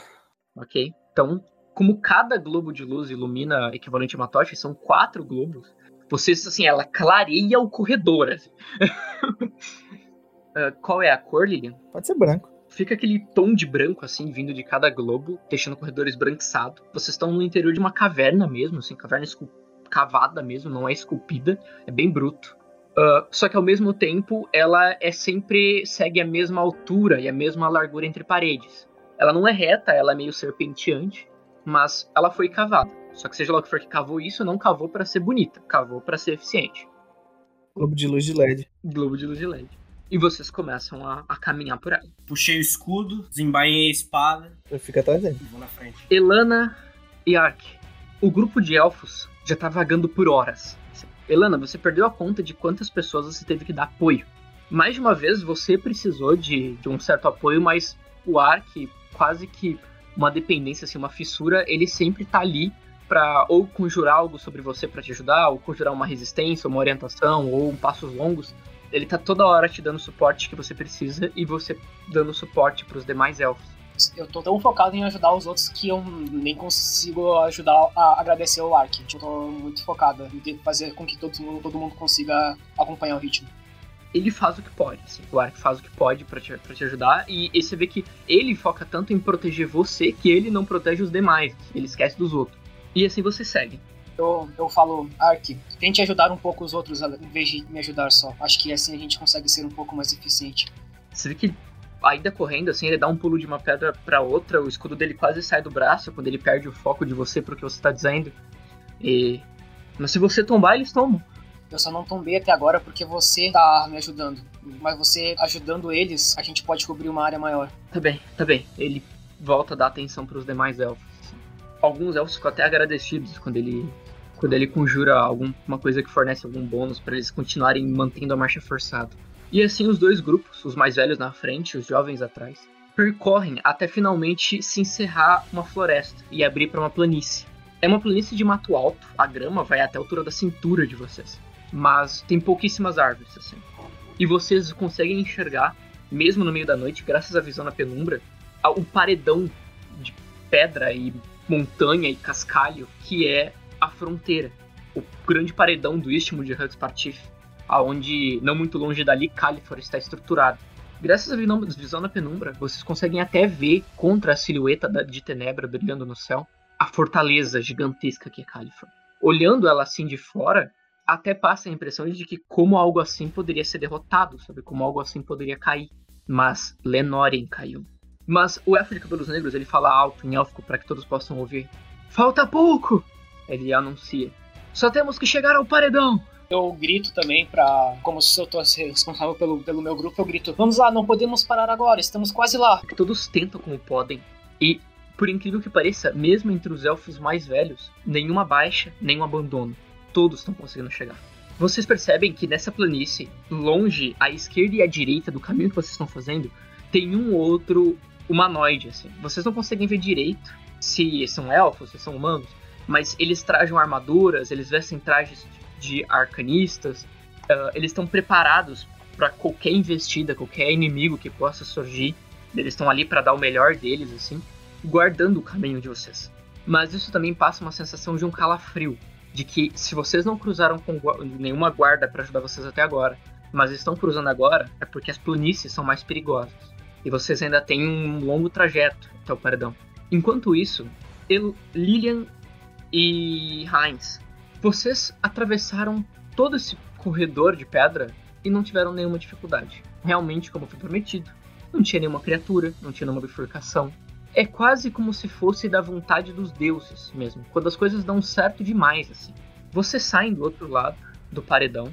Ok. Então, como cada globo de luz ilumina equivalente a uma tocha, são quatro globos, Vocês, assim, ela clareia o corredor. Assim. uh, qual é a cor, Lilian? Pode ser branco. Fica aquele tom de branco, assim, vindo de cada globo, deixando o corredor esbranquiçado. Vocês estão no interior de uma caverna mesmo, assim, caverna cavada mesmo, não é esculpida, é bem bruto. Uh, só que ao mesmo tempo, ela é sempre segue a mesma altura e a mesma largura entre paredes. Ela não é reta, ela é meio serpenteante, mas ela foi cavada. Só que seja lá o que for que cavou isso, não cavou para ser bonita, cavou para ser eficiente. Globo de luz de LED. Globo de luz de LED. E vocês começam a, a caminhar por ela. Puxei o escudo, desembainhei a espada. Eu fico atrás dele. Vou na frente. Elana e Ark. O grupo de elfos já tá vagando por horas. Elana, você perdeu a conta de quantas pessoas você teve que dar apoio. Mais de uma vez você precisou de, de um certo apoio, mas o Ark, quase que uma dependência, assim, uma fissura, ele sempre tá ali para ou conjurar algo sobre você para te ajudar, ou conjurar uma resistência, uma orientação, ou passos longos. Ele tá toda hora te dando o suporte que você precisa e você dando suporte para os demais elfos. Eu tô tão focado em ajudar os outros que eu nem consigo ajudar a agradecer o Ark. Eu tô muito focado em fazer com que todo mundo, todo mundo consiga acompanhar o ritmo ele faz o que pode, assim. O Ark faz o que pode para te, pra te ajudar. E, e, você vê que ele foca tanto em proteger você que ele não protege os demais. Ele esquece dos outros. E assim você segue eu, eu falo, Ark, tente ajudar um pouco os outros em vez de me ajudar só. Acho que assim a gente consegue ser um pouco mais eficiente. Você vê que ainda correndo, assim, ele dá um pulo de uma pedra para outra, o escudo dele quase sai do braço quando ele perde o foco de você pro que você tá dizendo. E... Mas se você tombar, eles tomam. Eu só não tombei até agora porque você tá me ajudando. Mas você ajudando eles, a gente pode cobrir uma área maior. Tá bem, tá bem. Ele volta a dar atenção para os demais elfos. Alguns elfos ficam até agradecidos quando ele quando ele conjura alguma coisa que fornece algum bônus para eles continuarem mantendo a marcha forçada. E assim os dois grupos, os mais velhos na frente os jovens atrás, percorrem até finalmente se encerrar uma floresta e abrir para uma planície. É uma planície de mato alto, a grama vai até a altura da cintura de vocês, mas tem pouquíssimas árvores assim. E vocês conseguem enxergar, mesmo no meio da noite, graças à visão na penumbra, o paredão de pedra e montanha e cascalho que é a fronteira, o grande paredão do istmo de Hugspartif, aonde não muito longe dali Califor está estruturado. Graças à visão na penumbra, vocês conseguem até ver contra a silhueta de Tenebra brilhando no céu a fortaleza gigantesca que é Califor. Olhando ela assim de fora, até passa a impressão de que como algo assim poderia ser derrotado, sabe? Como algo assim poderia cair. Mas Lenorien caiu. Mas o elfo de cabelos negros, ele fala alto em élfico para que todos possam ouvir. Falta pouco! Ele anuncia. Só temos que chegar ao paredão. Eu grito também para, como se eu tô responsável pelo, pelo meu grupo, eu grito: "Vamos lá, não podemos parar agora, estamos quase lá". Todos tentam como podem e por incrível que pareça, mesmo entre os elfos mais velhos, nenhuma baixa, nenhum abandono. Todos estão conseguindo chegar. Vocês percebem que nessa planície, longe à esquerda e à direita do caminho que vocês estão fazendo, tem um outro humanoide, assim. Vocês não conseguem ver direito se são elfos, se são humanos, mas eles trajam armaduras, eles vestem trajes de arcanistas, uh, eles estão preparados para qualquer investida, qualquer inimigo que possa surgir. Eles estão ali para dar o melhor deles, assim, guardando o caminho de vocês. Mas isso também passa uma sensação de um calafrio, de que se vocês não cruzaram com nenhuma guarda para ajudar vocês até agora, mas estão cruzando agora, é porque as planícies são mais perigosas. E vocês ainda têm um longo trajeto até o paredão. Enquanto isso, El Lilian e Heinz, vocês atravessaram todo esse corredor de pedra e não tiveram nenhuma dificuldade. Realmente, como foi prometido, não tinha nenhuma criatura, não tinha nenhuma bifurcação. É quase como se fosse da vontade dos deuses mesmo, quando as coisas dão certo demais assim. Vocês saem do outro lado do paredão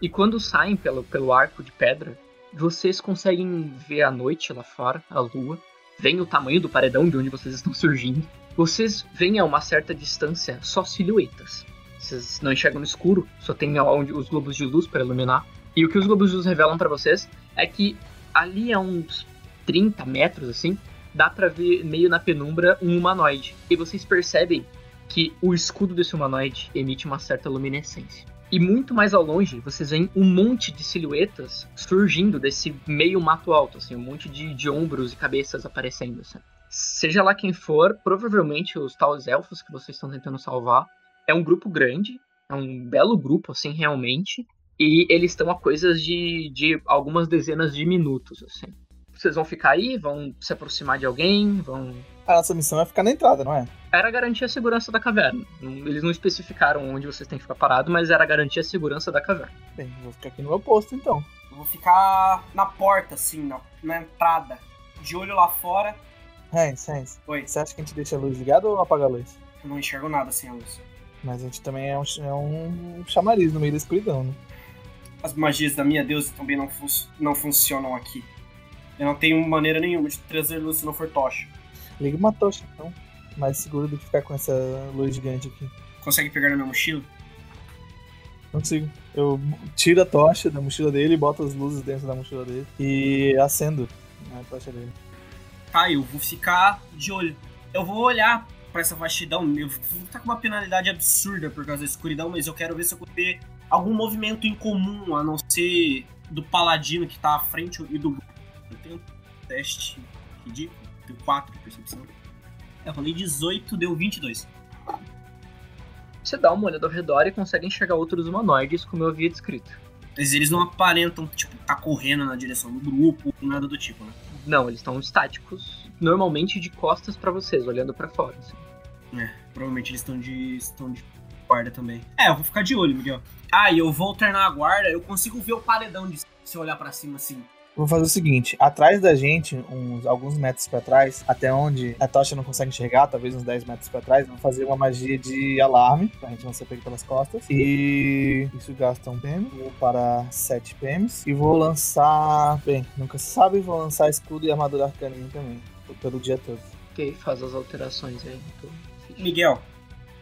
e quando saem pelo, pelo arco de pedra, vocês conseguem ver a noite lá fora, a lua, veem o tamanho do paredão de onde vocês estão surgindo vocês veem a uma certa distância só silhuetas. Vocês não enxergam no escuro, só tem os globos de luz para iluminar. E o que os globos de luz revelam para vocês é que ali a uns 30 metros assim, dá para ver meio na penumbra um humanoide. E vocês percebem que o escudo desse humanoide emite uma certa luminescência. E muito mais ao longe, vocês veem um monte de silhuetas surgindo desse meio mato alto, assim, um monte de, de ombros e cabeças aparecendo. Assim seja lá quem for, provavelmente os tais elfos que vocês estão tentando salvar. É um grupo grande, É um belo grupo, assim, realmente. E eles estão a coisas de, de algumas dezenas de minutos, assim. Vocês vão ficar aí, vão se aproximar de alguém, vão. A nossa missão é ficar na entrada, não é? Era garantir a segurança da caverna. Eles não especificaram onde vocês têm que ficar parado, mas era garantir a segurança da caverna. Bem, vou ficar aqui no meu posto então. Eu vou ficar na porta, assim, na, na entrada. De olho lá fora. Hans, Hans. Oi. Você acha que a gente deixa a luz ligada ou apaga a luz? Eu não enxergo nada sem a luz. Mas a gente também é um, é um chamariz no meio da escuridão, né? As magias da minha deusa também não, fun não funcionam aqui. Eu não tenho maneira nenhuma de trazer luz se não for tocha. Liga uma tocha, então. Mais seguro do que ficar com essa luz gigante aqui. Consegue pegar na minha mochila? Não consigo. Eu tiro a tocha da mochila dele, boto as luzes dentro da mochila dele e acendo a tocha dele. Tá, eu vou ficar de olho. Eu vou olhar pra essa vastidão. Eu vou estar com uma penalidade absurda por causa da escuridão, mas eu quero ver se eu consigo ver algum movimento em comum, a não ser do paladino que tá à frente e do. Eu tenho um teste ridículo. Tenho 4 de percepção. Eu rolei 18, deu 22. Você dá uma olhada ao redor e consegue enxergar outros humanoides, como eu havia descrito. Mas eles não aparentam, tipo, tá correndo na direção do grupo, nada do tipo, né? Não, eles estão estáticos, normalmente de costas para vocês, olhando para fora. Assim. É, provavelmente eles estão de, estão de guarda também. É, eu vou ficar de olho, Miguel. Ah, e eu vou alternar a guarda, eu consigo ver o paredão de se eu olhar para cima assim. Vou fazer o seguinte: atrás da gente, uns alguns metros para trás, até onde a tocha não consegue enxergar, talvez uns 10 metros para trás, vou fazer uma magia de alarme, pra gente não ser pego pelas costas. E isso gasta um PM, vou para 7 PMs. E vou lançar. Bem, nunca se sabe, vou lançar escudo e armadura mim também, pelo dia todo. Ok, faz as alterações aí. Então. Miguel,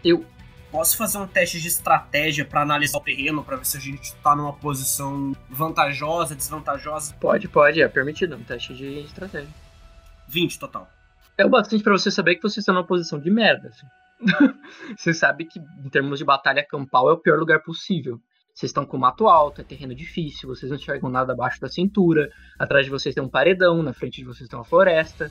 Eu. Posso fazer um teste de estratégia pra analisar o terreno, pra ver se a gente tá numa posição vantajosa, desvantajosa? Pode, pode, é permitido, um teste de estratégia. 20 total. É o bastante pra você saber que você está numa posição de merda. assim. você sabe que, em termos de batalha campal, é o pior lugar possível. Vocês estão com mato alto, é terreno difícil, vocês não enxergam nada abaixo da cintura, atrás de vocês tem um paredão, na frente de vocês tem uma floresta.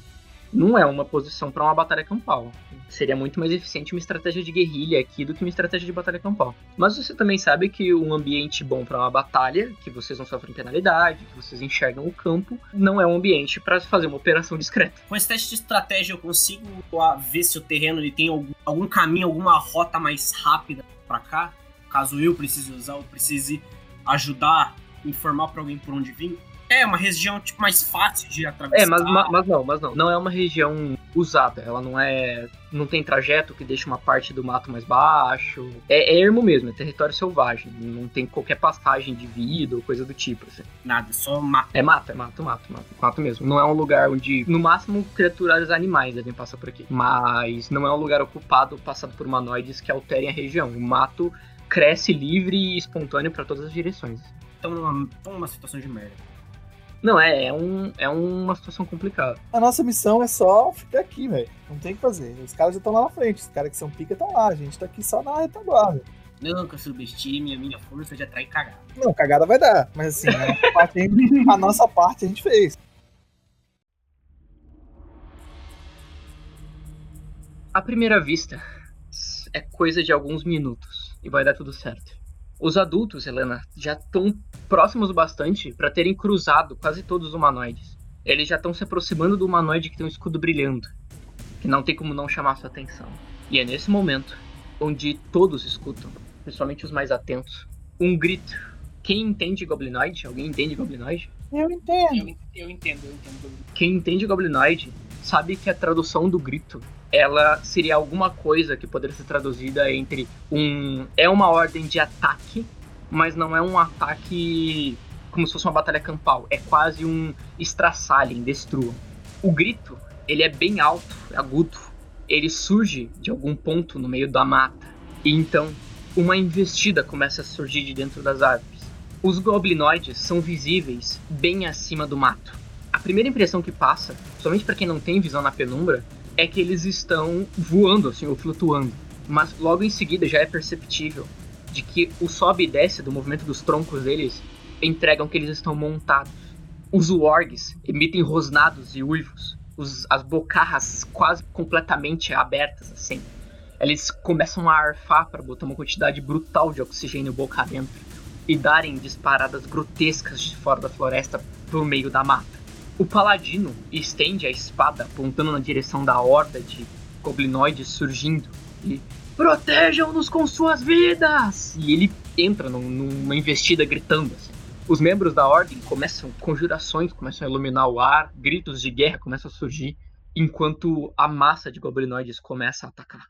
Não é uma posição pra uma batalha campal. Seria muito mais eficiente uma estratégia de guerrilha aqui do que uma estratégia de batalha campal. Mas você também sabe que um ambiente bom pra uma batalha, que vocês não sofrem penalidade, que vocês enxergam o campo, não é um ambiente pra fazer uma operação discreta. Com esse teste de estratégia eu consigo ah, ver se o terreno ele tem algum, algum caminho, alguma rota mais rápida pra cá, caso eu precise usar ou precise ajudar, informar pra alguém por onde vir. É uma região tipo mais fácil de atravessar. É, mas, ma- mas não, mas não. Não é uma região usada. Ela não é. Não tem trajeto que deixa uma parte do mato mais baixo. É, é ermo mesmo, é território selvagem. Não tem qualquer passagem de vida ou coisa do tipo. Assim. nada, só mato. É mato, é mato, mato, mato. Mato mesmo. Não é um lugar onde, no máximo, criaturas animais devem passar por aqui. Mas não é um lugar ocupado, passado por humanoides que alterem a região. O mato cresce livre e espontâneo pra todas as direções. Estão numa, numa situação de merda. Não, é, é, um, é uma situação complicada. A nossa missão é só ficar aqui, velho. Não tem o que fazer. Os caras já estão lá na frente. Os caras que são pica estão lá. A gente tá aqui só na retaguarda. Nunca subestime a minha força de atrair cagada. Não, cagada vai dar. Mas assim, a nossa parte, a gente- a nossa parte a gente fez. À primeira vista, é coisa de alguns minutos e vai dar tudo certo. Os adultos, Helena, já estão próximos o bastante para terem cruzado quase todos os humanoides. Eles já estão se aproximando do humanoide que tem um escudo brilhando, que não tem como não chamar sua atenção. E é nesse momento onde todos escutam, principalmente os mais atentos, um grito. Quem entende goblinoide? Alguém entende goblinoide? Eu entendo. Eu, eu entendo, eu entendo. Quem entende goblinoide sabe que a tradução do grito ela seria alguma coisa que poderia ser traduzida entre um é uma ordem de ataque, mas não é um ataque como se fosse uma batalha campal, é quase um estraçalhem, destruam. O grito, ele é bem alto, agudo. Ele surge de algum ponto no meio da mata. E então, uma investida começa a surgir de dentro das árvores. Os goblinoides são visíveis bem acima do mato. A primeira impressão que passa, somente para quem não tem visão na penumbra, é que eles estão voando, assim, ou flutuando. Mas logo em seguida já é perceptível de que o sobe e desce do movimento dos troncos deles entregam que eles estão montados. Os wargs emitem rosnados e uivos, os- as bocarras quase completamente abertas, assim. Eles começam a arfar para botar uma quantidade brutal de oxigênio boca adentro e darem disparadas grotescas de fora da floresta por meio da mata. O paladino estende a espada apontando na direção da horda de goblinoides surgindo e protejam-nos com suas vidas! E ele entra num, numa investida gritando assim. Os membros da ordem começam, conjurações começam a iluminar o ar, gritos de guerra começam a surgir, enquanto a massa de goblinoides começa a atacar.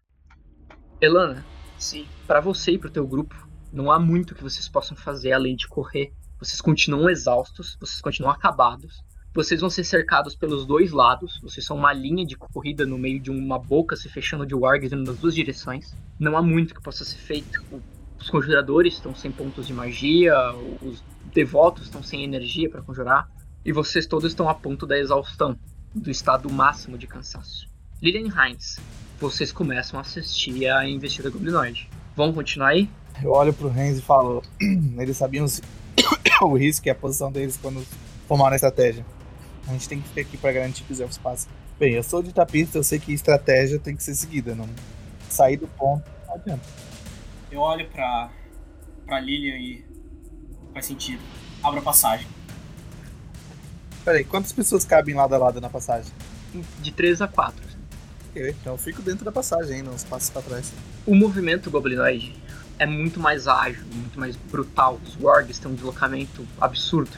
Elana, Sim. para você e pro teu grupo, não há muito que vocês possam fazer além de correr. Vocês continuam exaustos, vocês continuam acabados. Vocês vão ser cercados pelos dois lados. Vocês são uma linha de corrida no meio de uma boca se fechando de wargs nas duas direções. Não há muito que possa ser feito. Os conjuradores estão sem pontos de magia, os devotos estão sem energia para conjurar, e vocês todos estão a ponto da exaustão, do estado máximo de cansaço. Lilian Heinz, vocês começam a assistir a investida goblinoide. Vão continuar aí? Eu olho pro Renz e falo, eles sabiam o risco e a posição deles quando formaram a estratégia. A gente tem que ficar aqui pra garantir que os elfos passem. Bem, eu sou de tapista, eu sei que estratégia tem que ser seguida, não sair do ponto não adianta. Eu olho pra, pra Lilian e faz sentido. Abro a passagem. Peraí, quantas pessoas cabem lado a lado na passagem? De 3 a 4. Ok, então eu fico dentro da passagem, hein, não passos pra trás. O movimento goblinoide é muito mais ágil, muito mais brutal. Os wargs têm um deslocamento absurdo.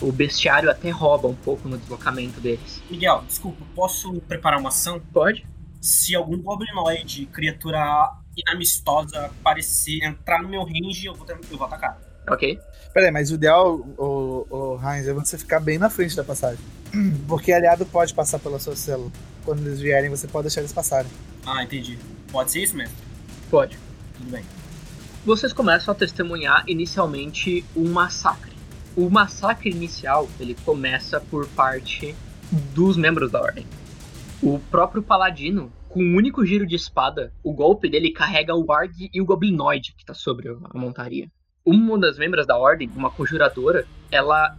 O bestiário até rouba um pouco no deslocamento deles. Miguel, desculpa, posso preparar uma ação? Pode? Se algum goblinoide, criatura inamistosa, parecer entrar no meu range, eu vou, ter- eu vou atacar. Ok? Peraí, mas o ideal, o, o Heinz, é você ficar bem na frente da passagem. Porque aliado pode passar pela sua célula. Quando eles vierem, você pode deixar eles passarem. Ah, entendi. Pode ser isso mesmo? Pode. Tudo bem. Vocês começam a testemunhar inicialmente um massacre. O massacre inicial ele começa por parte dos membros da ordem. O próprio paladino, com um único giro de espada, o golpe dele carrega o warg e o goblinoide que está sobre a montaria. Uma das membros da ordem, uma conjuradora, ela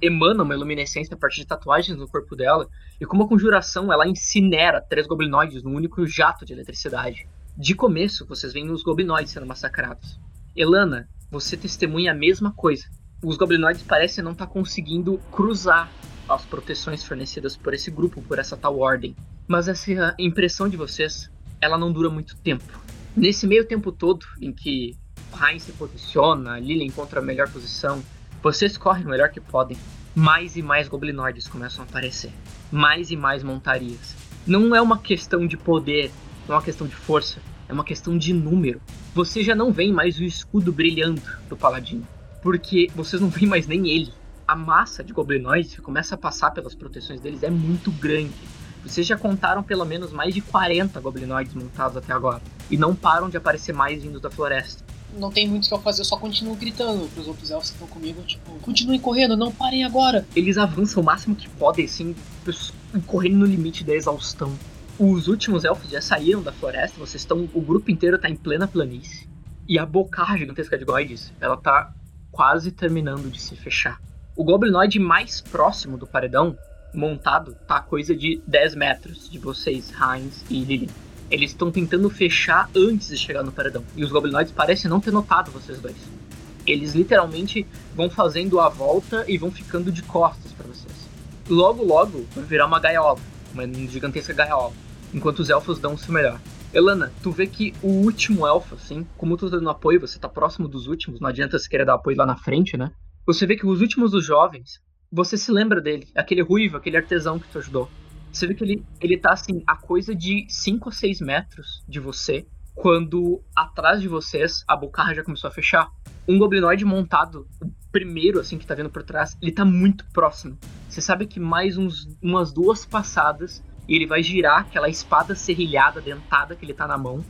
emana uma luminescência a partir de tatuagens no corpo dela, e com uma conjuração ela incinera três goblinoides num único jato de eletricidade. De começo, vocês veem os goblinoides sendo massacrados. Elana, você testemunha a mesma coisa. Os goblinoides parecem não estar conseguindo cruzar as proteções fornecidas por esse grupo, por essa tal ordem. Mas essa impressão de vocês, ela não dura muito tempo. Nesse meio tempo todo em que Heinz se posiciona, Lily encontra a melhor posição, vocês correm o melhor que podem. Mais e mais goblinoides começam a aparecer. Mais e mais montarias. Não é uma questão de poder, não é uma questão de força, é uma questão de número. Você já não vê mais o escudo brilhando do paladino, porque vocês não veem mais nem ele. A massa de goblinoides que começa a passar pelas proteções deles é muito grande. Vocês já contaram pelo menos mais de 40 goblinoides montados até agora, e não param de aparecer mais vindos da floresta. Não tem muito o que eu fazer, eu só continuo gritando pros outros elfos que estão comigo, tipo, continuem correndo, não parem agora. Eles avançam o máximo que podem, assim, correndo no limite da exaustão. Os últimos elfos já saíram da floresta, vocês estão. O grupo inteiro tá em plena planície. E a bocarra gigantesca de Goides, ela tá quase terminando de se fechar. O goblinoide mais próximo do paredão, montado, tá a coisa de 10 metros de vocês, Heinz e Lily. Eles estão tentando fechar antes de chegar no paredão. E os goblinoides parecem não ter notado vocês dois. Eles literalmente vão fazendo a volta e vão ficando de costas pra vocês. Logo, logo, vai virar uma gaiola. Uma gigantesca gaiola. Enquanto os elfos dão o seu melhor. Elana, tu vê que o último elfo, assim, como tu tá dando apoio, você tá próximo dos últimos, não adianta você querer dar apoio lá na frente, né? Você vê que os últimos dos jovens, você se lembra dele, aquele ruivo, aquele artesão que tu ajudou. Você vê que ele, ele tá assim, a coisa de 5 ou 6 metros de você, quando atrás de vocês a bocarra já começou a fechar. Um goblinoide montado, o primeiro assim que tá vindo por trás, ele tá muito próximo. Você sabe que mais uns, umas duas passadas e ele vai girar aquela espada serrilhada, dentada que ele tá na mão,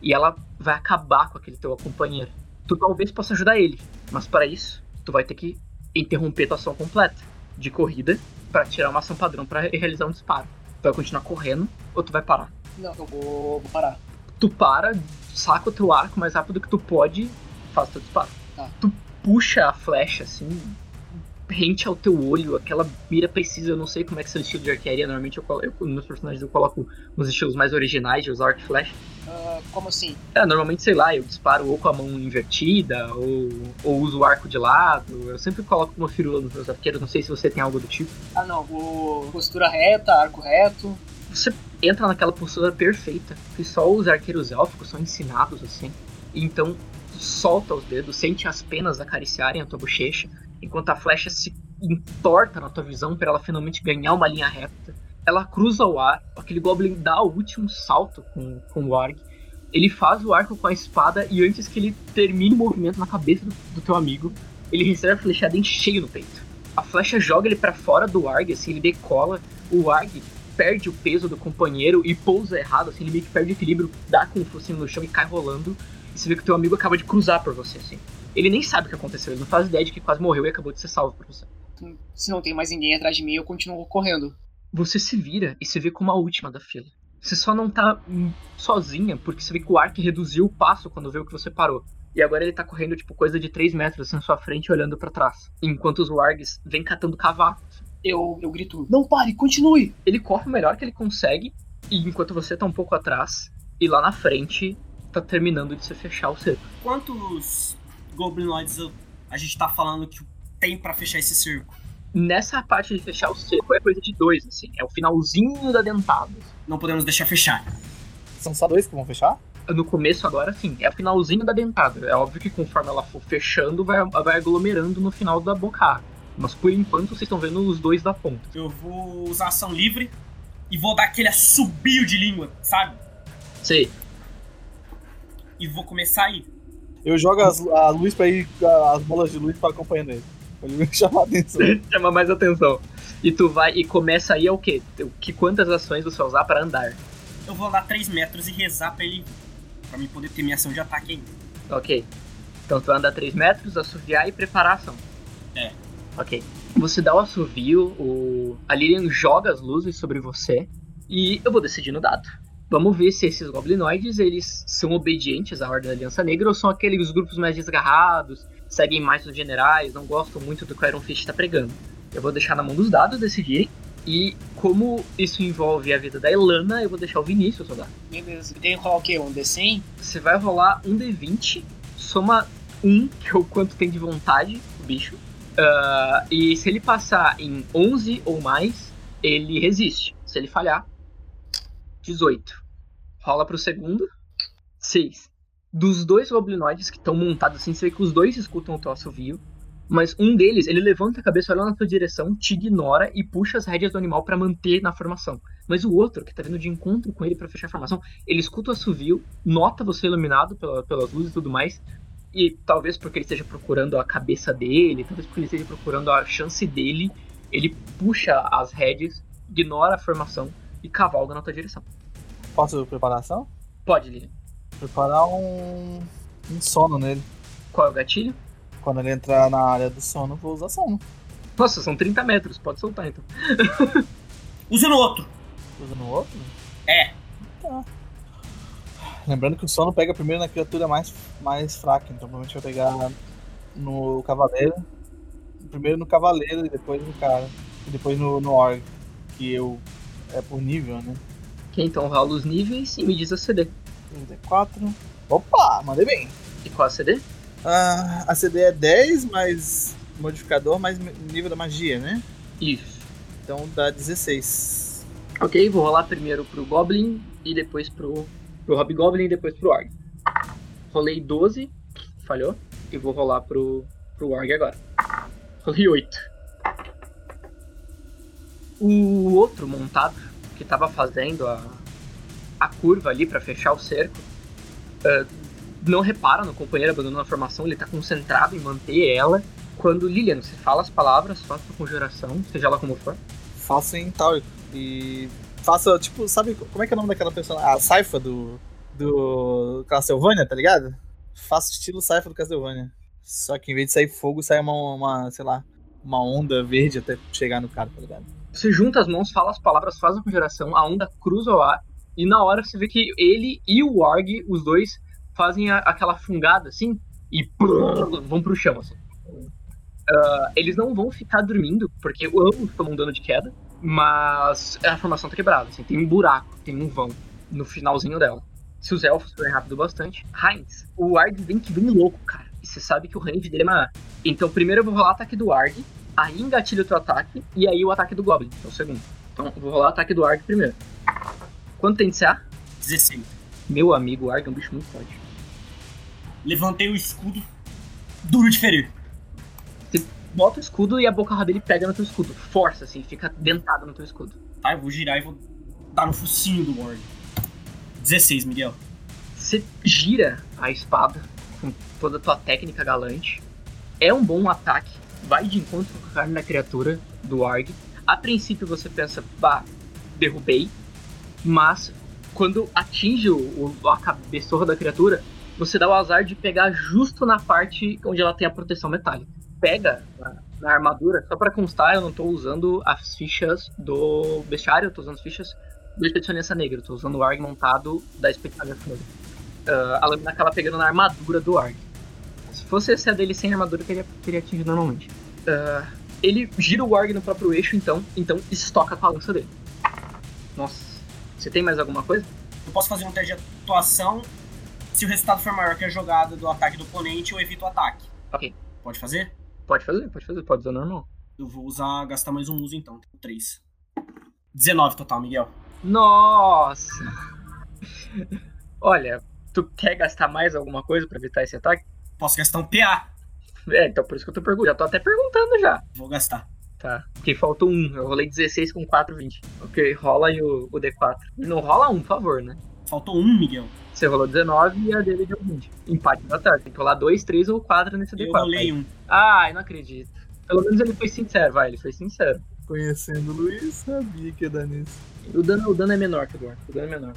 e ela vai acabar com aquele teu companheiro. Tu talvez possa ajudar ele, mas para isso, tu vai ter que interromper tua ação completa de corrida para tirar uma ação padrão para realizar um disparo. Tu vai continuar correndo ou tu vai parar? Não, eu vou, vou parar. Tu para, saca o teu arco mais rápido que tu pode, faz teu disparo. Tá. Tu puxa a flecha assim, rente ao teu olho, aquela mira precisa, eu não sei como é que é o estilo de arquearia, normalmente eu, colo, eu nos personagens eu coloco uns estilos mais originais de usar arco e flash. Uh, como assim? É, normalmente, sei lá, eu disparo ou com a mão invertida, ou, ou uso o arco de lado, eu sempre coloco uma firula nos meus arqueiros, não sei se você tem algo do tipo. Ah não, o postura reta, arco reto. Você entra naquela postura perfeita, que só os arqueiros élficos são ensinados assim. Então, solta os dedos, sente as penas acariciarem a tua bochecha, enquanto a flecha se entorta na tua visão para ela finalmente ganhar uma linha reta. Ela cruza o ar, aquele Goblin dá o último salto com, com o Arg. Ele faz o arco com a espada e antes que ele termine o movimento na cabeça do, do teu amigo, ele recebe a flechada em cheio no peito. A flecha joga ele para fora do Arg, assim, ele decola. O Arg perde o peso do companheiro e pousa errado, assim, ele meio que perde o equilíbrio, dá com o focinho no chão e cai rolando. E você vê que o teu amigo acaba de cruzar por você, assim. Ele nem sabe o que aconteceu, ele não faz ideia de que quase morreu e acabou de ser salvo por você. Se não tem mais ninguém atrás de mim, eu continuo correndo. Você se vira e se vê como a última da fila. Você só não tá sozinha, porque você vê que o Ark reduziu o passo quando viu que você parou. E agora ele tá correndo, tipo, coisa de 3 metros assim, na sua frente, olhando para trás. Enquanto os Wargs vêm catando cavacos. Eu, eu grito, não pare, continue! Ele corre o melhor que ele consegue, e enquanto você tá um pouco atrás, e lá na frente, tá terminando de se fechar o cerco. Quantos Goblinoids a gente tá falando que tem para fechar esse cerco? Nessa parte de fechar o cerco é coisa de dois, assim. É o finalzinho da dentada. Não podemos deixar fechar. São só dois que vão fechar? No começo agora sim, é o finalzinho da dentada. É óbvio que conforme ela for fechando, vai, vai aglomerando no final da boca. Mas por enquanto vocês estão vendo os dois da ponta. Eu vou usar ação livre e vou dar aquele assobio de língua, sabe? Sei. E vou começar aí. Eu jogo as, a luz pra ir, as bolas de luz para acompanhando ele. Pra ele chamar a atenção. Chama mais atenção. E tu vai e começa aí é o quê? Que quantas ações você vai usar para andar? Eu vou andar 3 metros e rezar pra ele. Pra mim poder ter minha ação de ataque ainda. Ok. Então tu vai andar 3 metros, assoviar e preparar a ação. É. Ok. Você dá o assovio, o... a Lilian joga as luzes sobre você. E eu vou decidir no dado. Vamos ver se esses goblinoides eles são obedientes à Ordem da Aliança Negra ou são aqueles grupos mais desgarrados, seguem mais os generais, não gostam muito do que o Iron Fist está pregando. Eu vou deixar na mão dos dados decidirem. E como isso envolve a vida da Elana, eu vou deixar o Vinícius rodar. Beleza. Tem que rolar o quê? Um D100? Você vai rolar um D20, soma um, que é o quanto tem de vontade, o bicho. Uh, e se ele passar em 11 ou mais, ele resiste. Se ele falhar, 18. Rola pro segundo. 6. Dos dois goblinoides que estão montados assim, você vê que os dois escutam o teu assovio. Mas um deles, ele levanta a cabeça, olha na tua direção, te ignora e puxa as rédeas do animal para manter na formação. Mas o outro, que tá vindo de encontro com ele para fechar a formação, ele escuta o assovio, nota você iluminado pela, pelas luzes e tudo mais, e talvez porque ele esteja procurando a cabeça dele, talvez porque ele esteja procurando a chance dele, ele puxa as rédeas, ignora a formação e cavalga na tua direção. Posso preparação? Pode, Lilian. Preparar um, um sono nele. Qual é o gatilho? Quando ele entrar na área do sono, vou usar sono. Nossa, são 30 metros, pode soltar então. Usa no outro. Usa no outro? É. Tá. Lembrando que o sono pega primeiro na criatura mais, mais fraca, então provavelmente vai pegar no cavaleiro. Primeiro no cavaleiro e depois no cara. E depois no, no org. Que eu. É por nível, né? Ok, então rola os níveis e me diz a CD. 34. Opa, mandei bem. E qual a CD? Ah, a CD é 10 mais modificador mais nível da magia, né? Isso. Então dá 16. Ok, vou rolar primeiro pro Goblin e depois pro, pro Hobgoblin e depois pro Org. Rolei 12, falhou. E vou rolar pro, pro Org agora. Rolei 8. O outro montado que tava fazendo a, a curva ali para fechar o cerco uh, não repara no companheiro abandonando a formação, ele tá concentrado em manter ela. Quando Lilian, você fala as palavras, faça a conjuração, seja lá como for. Faço em Tauric. E faça, tipo, sabe como é que é o nome daquela pessoa? A Saifa do, do Castlevania, tá ligado? Faço estilo Saifa do Castlevania. Só que em vez de sair fogo, sai uma, uma, sei lá, uma onda verde até chegar no cara, tá ligado? Você junta as mãos, fala as palavras, faz a conjuração, a onda cruza o ar, e na hora você vê que ele e o Org, os dois, fazem a, aquela fungada assim e prrr, vão pro chão. Assim. Uh, eles não vão ficar dormindo, porque ambos tomam dano de queda, mas a formação tá quebrada, assim, tem um buraco, tem um vão no finalzinho dela. Se os elfos forem rápido bastante. Heinz, o Arg vem que vem louco, cara. E você sabe que o range dele é maior. Então primeiro eu vou rolar ataque do Arg, aí engatilha o teu ataque, e aí o ataque do Goblin, que é o segundo. Então vou rolar ataque do Arg primeiro. Quanto tem de CA? 16. Meu amigo, o Arg é um bicho muito forte. Levantei o escudo, duro de ferir. Você bota o escudo e a boca dele pega no teu escudo. Força, assim, fica dentado no teu escudo. Tá, eu vou girar e vou dar no focinho do Ward. 16, Miguel. Você gira a espada com toda a tua técnica galante. É um bom ataque. Vai de encontro com a carne da criatura do Arg. A princípio você pensa, bah, derrubei. Mas quando atinge o, a cabeçorra da criatura, você dá o azar de pegar justo na parte onde ela tem a proteção metálica. Pega na, na armadura, só para constar, eu não tô usando as fichas do bestiário, eu tô usando as fichas do Expedicionista Negra, eu tô usando o ARG montado da Expedicionista Negra. Uh, a lâmina acaba pegando na armadura do ARG. Se fosse esse a dele sem armadura, teria, teria atingido normalmente. Uh, ele gira o ARG no próprio eixo, então, então estoca com a lança dele. Nossa. Você tem mais alguma coisa? Eu posso fazer um teste de atuação se o resultado for maior que a jogada do ataque do oponente, eu evito o ataque. Ok. Pode fazer? Pode fazer, pode fazer, pode usar normal. Eu vou usar, gastar mais um uso então, 3. 19 total, Miguel. Nossa! Olha, tu quer gastar mais alguma coisa para evitar esse ataque? Posso gastar um PA. É, então por isso que eu tô perguntando. Já tô até perguntando já. Vou gastar. Tá. Porque faltou um. Eu rolei 16 com 4, 20. Ok, rola aí o, o D4. Não rola um, por favor, né? Faltou um, Miguel. Você rolou 19 e a dele deu 20. Empate da tarde. Tem que rolar 2, 3 ou 4 nesse D4. Eu rolei um. Ai, não acredito. Pelo menos ele foi sincero, vai, ele foi sincero. Conhecendo o Luiz, sabia que ia dar nisso. O dano, o dano é menor que o Eduardo. O dano é menor.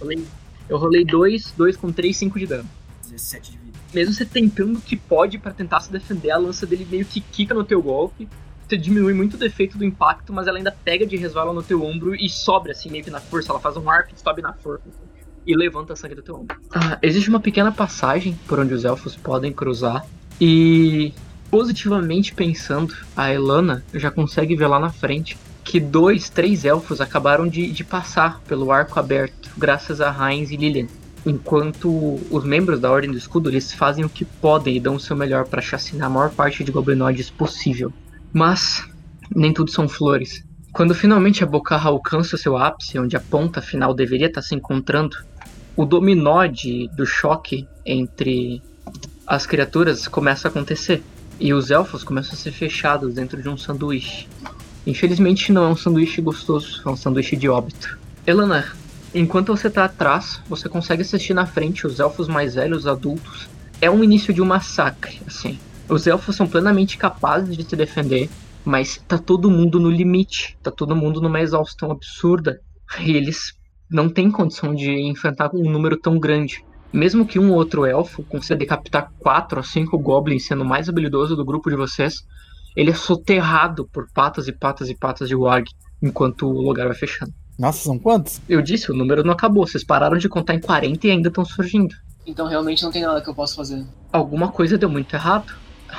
Rolei, eu rolei 2, 2 com 3, 5 de dano. 17 de vida. Mesmo você tentando o que pode para tentar se defender, a lança dele meio que quica no teu golpe. Você diminui muito o defeito do impacto, mas ela ainda pega de resvala no teu ombro e sobra assim meio que na força. Ela faz um arc, sobe na força. Assim e levanta a sangue do teu ombro. Ah, existe uma pequena passagem por onde os elfos podem cruzar e positivamente pensando, a Elana já consegue ver lá na frente que dois, três elfos acabaram de, de passar pelo arco aberto, graças a Heinz e Lilian. Enquanto os membros da Ordem do Escudo eles fazem o que podem e dão o seu melhor para chacinar a maior parte de goblinoides possível. Mas nem tudo são flores. Quando finalmente a Bocarra alcança seu ápice, onde a ponta final deveria estar se encontrando, o dominó de, do choque entre as criaturas começa a acontecer. E os elfos começam a ser fechados dentro de um sanduíche. Infelizmente não é um sanduíche gostoso, é um sanduíche de óbito. Elana, enquanto você tá atrás, você consegue assistir na frente os elfos mais velhos, adultos. É um início de um massacre, assim. Os elfos são plenamente capazes de se defender, mas tá todo mundo no limite, tá todo mundo numa exaustão absurda. E eles não têm condição de enfrentar um número tão grande. Mesmo que um outro elfo consiga decapitar quatro a cinco goblins, sendo o mais habilidoso do grupo de vocês, ele é soterrado por patas e patas e patas de Warg, enquanto o lugar vai fechando. Nossa, são quantos? Eu disse, o número não acabou. Vocês pararam de contar em 40 e ainda estão surgindo. Então realmente não tem nada que eu possa fazer. Alguma coisa deu muito errado.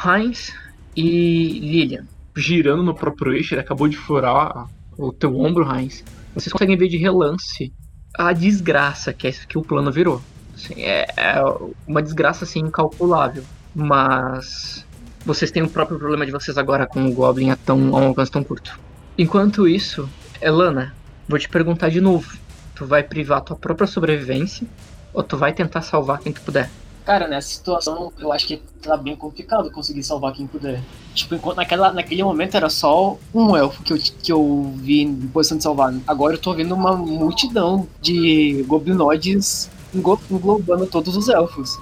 Heinz e Lilian. Girando no próprio eixo, ele acabou de furar o teu ombro, Heinz. Vocês conseguem ver de relance a desgraça que, é, que o plano virou. Assim, é, é uma desgraça assim incalculável. Mas vocês têm o próprio problema de vocês agora com o Goblin a, tão, a um alcance tão curto. Enquanto isso, Elana, vou te perguntar de novo. Tu vai privar tua própria sobrevivência ou tu vai tentar salvar quem tu puder? Cara, nessa situação eu acho que tá bem complicado conseguir salvar quem puder. Tipo, enquanto naquela, naquele momento era só um elfo que eu, que eu vi em posição de salvar. Agora eu tô vendo uma multidão de goblinoides englobando todos os elfos.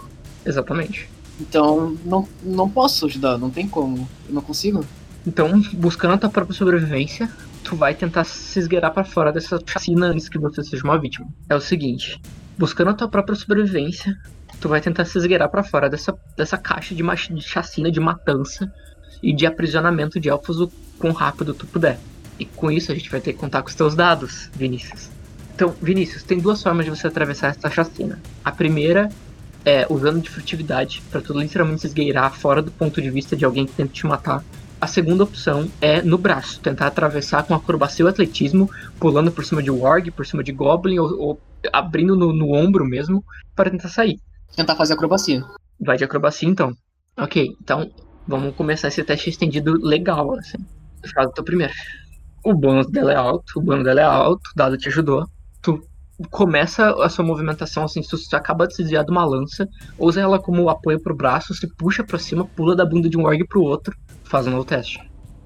Exatamente. Então, não, não posso ajudar, não tem como. Eu não consigo. Então, buscando a tua própria sobrevivência, tu vai tentar se esgueirar para fora dessa chacina antes que você seja uma vítima. É o seguinte, buscando a tua própria sobrevivência, tu vai tentar se esgueirar para fora dessa, dessa caixa de, de chacina, de matança e de aprisionamento de elfos o quão rápido tu puder. E com isso a gente vai ter que contar com os teus dados, Vinícius. Então, Vinícius, tem duas formas de você atravessar essa chacina. A primeira é, usando de furtividade pra tu literalmente se esgueirar fora do ponto de vista de alguém que tenta te matar. A segunda opção é no braço, tentar atravessar com acrobacia ou atletismo, pulando por cima de Warg, por cima de Goblin, ou, ou abrindo no, no ombro mesmo, para tentar sair. Tentar fazer acrobacia. Vai de acrobacia então. Ok, então vamos começar esse teste estendido legal, assim. Faz o teu primeiro. O bônus dela é alto, o bônus dela é alto, o dado te ajudou. Tu começa a sua movimentação assim, se tu acaba de se desviar de uma lança, usa ela como apoio pro braço, se puxa pra cima, pula da bunda de um org pro outro, faz um novo teste.